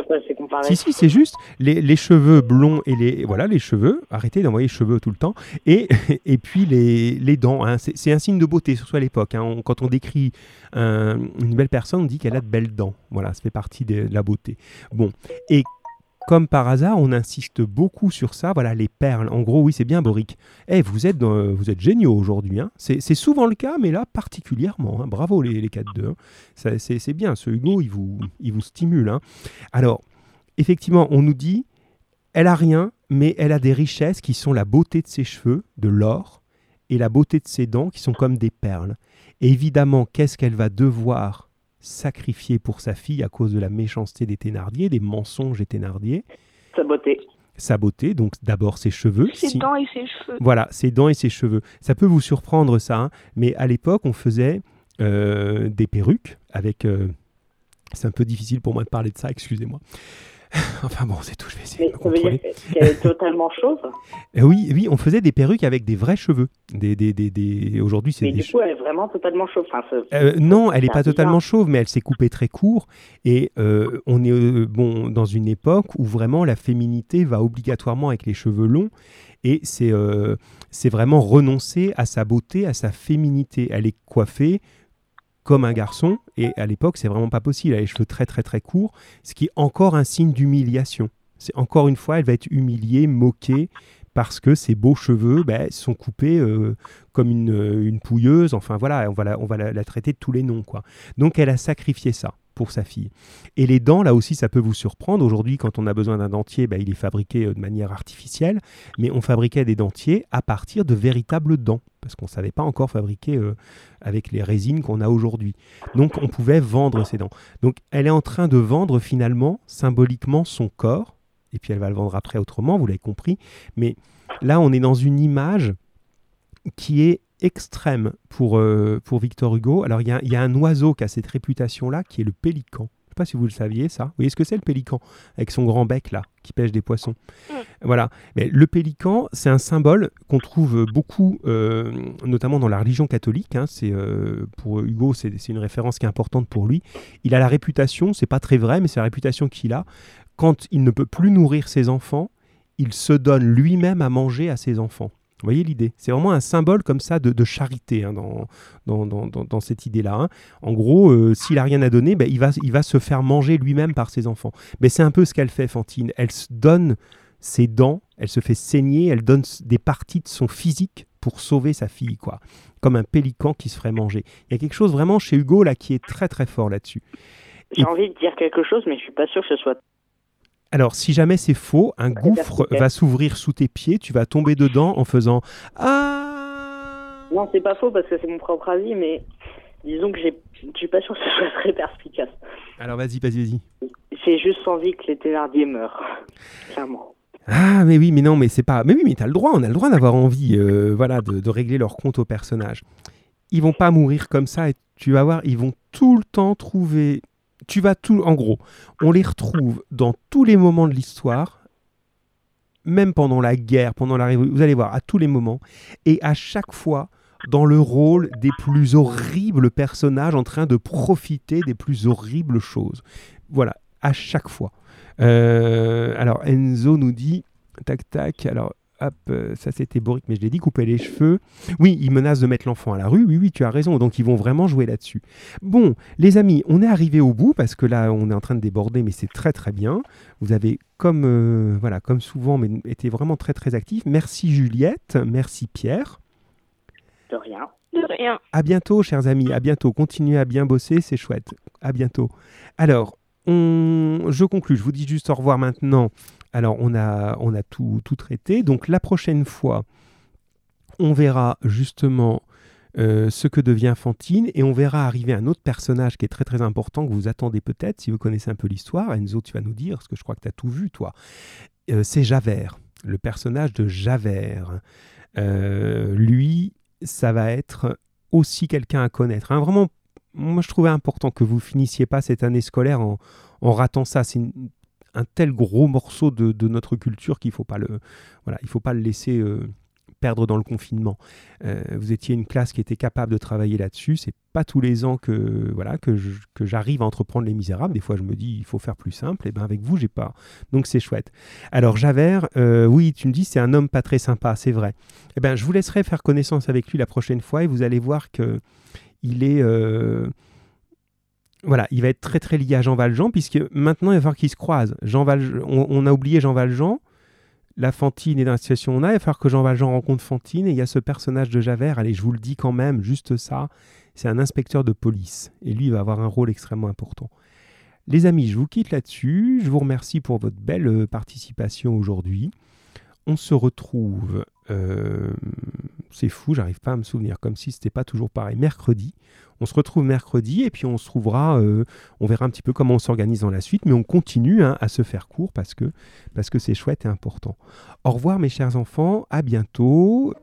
Si, si, c'est juste. Les, les cheveux blonds et les. Voilà, les cheveux. Arrêtez d'envoyer cheveux tout le temps. Et, et puis les, les dents. hein. C'est c'est un signe de beauté, surtout à l'époque. hein. On- quand on décrit un- une belle personne, on dit qu'elle a de belles dents. Voilà, ça fait partie de, de la beauté. Bon. Et comme par hasard, on insiste beaucoup sur ça. Voilà, les perles. En gros, oui, c'est bien, Boric. Eh, vous êtes, dans- vous êtes géniaux aujourd'hui. hein. C'est souvent le cas, mais là, particulièrement. hein. Bravo, les, les 4-2. hein. C'est bien. Ce Hugo, il vous, il vous stimule. hein. Alors, effectivement, on nous dit, elle a rien, mais elle a des richesses qui sont la beauté de ses cheveux, de l'or, et la beauté de ses dents qui sont comme des perles. Et évidemment, qu'est-ce qu'elle va devoir sacrifier pour sa fille à cause de la méchanceté des Thénardier, des mensonges des Thénardier Sa beauté. Sa beauté, donc d'abord ses cheveux. Ses si- dents et ses cheveux. voilà, ses dents et ses cheveux. Ça peut vous surprendre ça, hein, mais à l'époque, on faisait euh, des perruques avec... euh, c'est un peu difficile pour moi de parler de ça, excusez-moi. enfin bon, c'est tout, je vais essayer Mais de ça veut contrôler. dire qu'elle est totalement chauve. Euh, oui, oui, on faisait des perruques avec des vrais cheveux. Des, des, des, des- Aujourd'hui, c'est Mais des du coup, elle est vraiment totalement chauve. Enfin, euh, non, elle n'est pas bizarre. totalement chauve, mais elle s'est coupée très court. Et euh, on est euh, bon dans une époque où vraiment la féminité va obligatoirement avec les cheveux longs. Et c'est c'est vraiment renoncer à sa beauté, à sa féminité. Elle est coiffée comme un garçon. Et à l'époque, c'est vraiment pas possible. Elle a les cheveux très très très courts, ce qui est encore un signe d'humiliation. C'est encore une fois, elle va être humiliée, moquée parce que ses beaux cheveux ben, sont coupés euh, comme une, euh, une pouilleuse. Enfin voilà, on va, la, on va la, la traiter de tous les noms. quoi. Donc elle a sacrifié ça pour sa fille. Et les dents, là aussi, ça peut vous surprendre. Aujourd'hui, quand on a besoin d'un dentier, ben, il est fabriqué euh, de manière artificielle, mais on fabriquait des dentiers à partir de véritables dents, parce qu'on ne savait pas encore fabriquer euh, avec les résines qu'on a aujourd'hui. Donc on pouvait vendre ses dents. Donc elle est en train de vendre finalement symboliquement son corps, et puis elle va le vendre après autrement, vous l'avez compris. Mais là, on est dans une image qui est extrême pour, euh, pour Victor Hugo. Alors, il y a, il y a un oiseau qui a cette réputation-là, qui est le pélican. Je ne sais pas si vous le saviez, ça. Vous voyez ce que c'est, le pélican Avec son grand bec, là, qui pêche des poissons? Mm. Voilà. Mais le pélican, c'est un symbole qu'on trouve beaucoup, euh, notamment dans la religion catholique. hein. C'est, euh, pour Hugo, c'est c'est une référence qui est importante pour lui. Il a la réputation, c'est pas très vrai, mais c'est la réputation qu'il a. Quand il ne peut plus nourrir ses enfants, il se donne lui-même à manger à ses enfants. Vous voyez l'idée? C'est vraiment un symbole comme ça de, de charité hein, dans, dans, dans- cette idée-là. hein. En gros, euh, s'il a rien à donner, ben, il, va, il va se faire manger lui-même par ses enfants. Mais c'est un peu ce qu'elle fait, Fantine. Elle se donne ses dents, elle se fait saigner, elle donne des parties de son physique pour sauver sa fille, quoi. Comme un pélican qui se ferait manger. Il y a quelque chose vraiment chez Hugo là qui est très très fort là-dessus. J'ai envie de dire quelque chose, mais je suis pas sûr que ce soit. Alors, si jamais c'est faux, un gouffre va s'ouvrir sous tes pieds, tu vas tomber dedans en faisant Ah Non, c'est pas faux parce que c'est mon propre avis, mais disons que je suis pas sûr que ce soit très perspicace. Alors, vas-y, vas-y, vas-y. J'ai juste envie que les Thénardier meurent. Clairement. Ah, mais oui, mais non, mais c'est pas. Mais oui, mais t'as le droit, on a le droit d'avoir envie, euh, voilà, de, de régler leur compte aux personnages. Ils vont pas mourir comme ça et tu vas voir, ils vont tout le temps trouver. Tu vas tout. En gros, on les retrouve dans tous les moments de l'histoire, même pendant la guerre, pendant la révolution. Vous allez voir, à tous les moments. Et à chaque fois, dans le rôle des plus horribles personnages en train de profiter des plus horribles choses. Voilà, à chaque fois. Euh, alors Enzo nous dit, tac tac, alors hop, euh, ça c'était Boric, mais je l'ai dit, couper les cheveux. Oui, ils menacent de mettre l'enfant à la rue, oui, oui, tu as raison, donc ils vont vraiment jouer là-dessus. Bon, les amis, on est arrivé au bout, parce que là, on est en train de déborder, mais c'est très très bien. Vous avez, comme, euh, voilà, comme souvent, mais été vraiment très très actifs. Merci Juliette, merci Pierre. De rien. De rien. À bientôt, chers amis. À bientôt. Continuez à bien bosser, c'est chouette. À bientôt. Alors, on... je conclus. Je vous dis juste au revoir maintenant. Alors, on a, tout, traité. Donc, la prochaine fois, on verra justement euh, ce que devient Fantine et on verra arriver un autre personnage qui est très très important que vous attendez peut-être si vous connaissez un peu l'histoire. Enzo, tu vas nous dire, parce que je crois que tu as tout vu, toi. Euh, c'est Javert, le personnage de Javert. Euh, lui, ça va être aussi quelqu'un à connaître. Hein. Vraiment, moi je trouvais important que vous finissiez pas cette année scolaire en, en ratant ça. C'est un tel gros morceau de, notre culture qu'il faut pas le, voilà, il faut pas le laisser euh, perdre dans le confinement. Euh, vous étiez une classe qui était capable de travailler là-dessus. C'est pas tous les ans que voilà que, j'arrive à entreprendre les Misérables. Des fois, je me dis il faut faire plus simple. Et ben avec vous, j'ai pas. Donc c'est chouette. Alors Javert, euh, oui, tu me dis c'est un homme pas très sympa, c'est vrai. Eh ben je vous laisserai faire connaissance avec lui la prochaine fois et vous allez voir que il est voilà, il va être très très lié à Jean Valjean puisque maintenant il va falloir qu'ils se croisent. Jean Valjean, on, a oublié Jean Valjean. La Fantine est dans la situation on a, il va falloir que Jean Valjean rencontre Fantine et il y a ce personnage de Javert, allez je vous le dis quand même, juste ça, c'est un inspecteur de police et lui il va avoir un rôle extrêmement important. Les amis, je vous quitte là-dessus, je vous remercie pour votre belle euh, participation aujourd'hui. On se retrouve, euh, c'est fou, j'arrive pas à me souvenir, comme si c'était pas toujours pareil, mercredi. On se retrouve mercredi et puis on se trouvera, euh, on verra un petit peu comment on s'organise dans la suite, mais on continue hein, à se faire court parce que parce que c'est chouette et important. Au revoir mes chers enfants, à bientôt.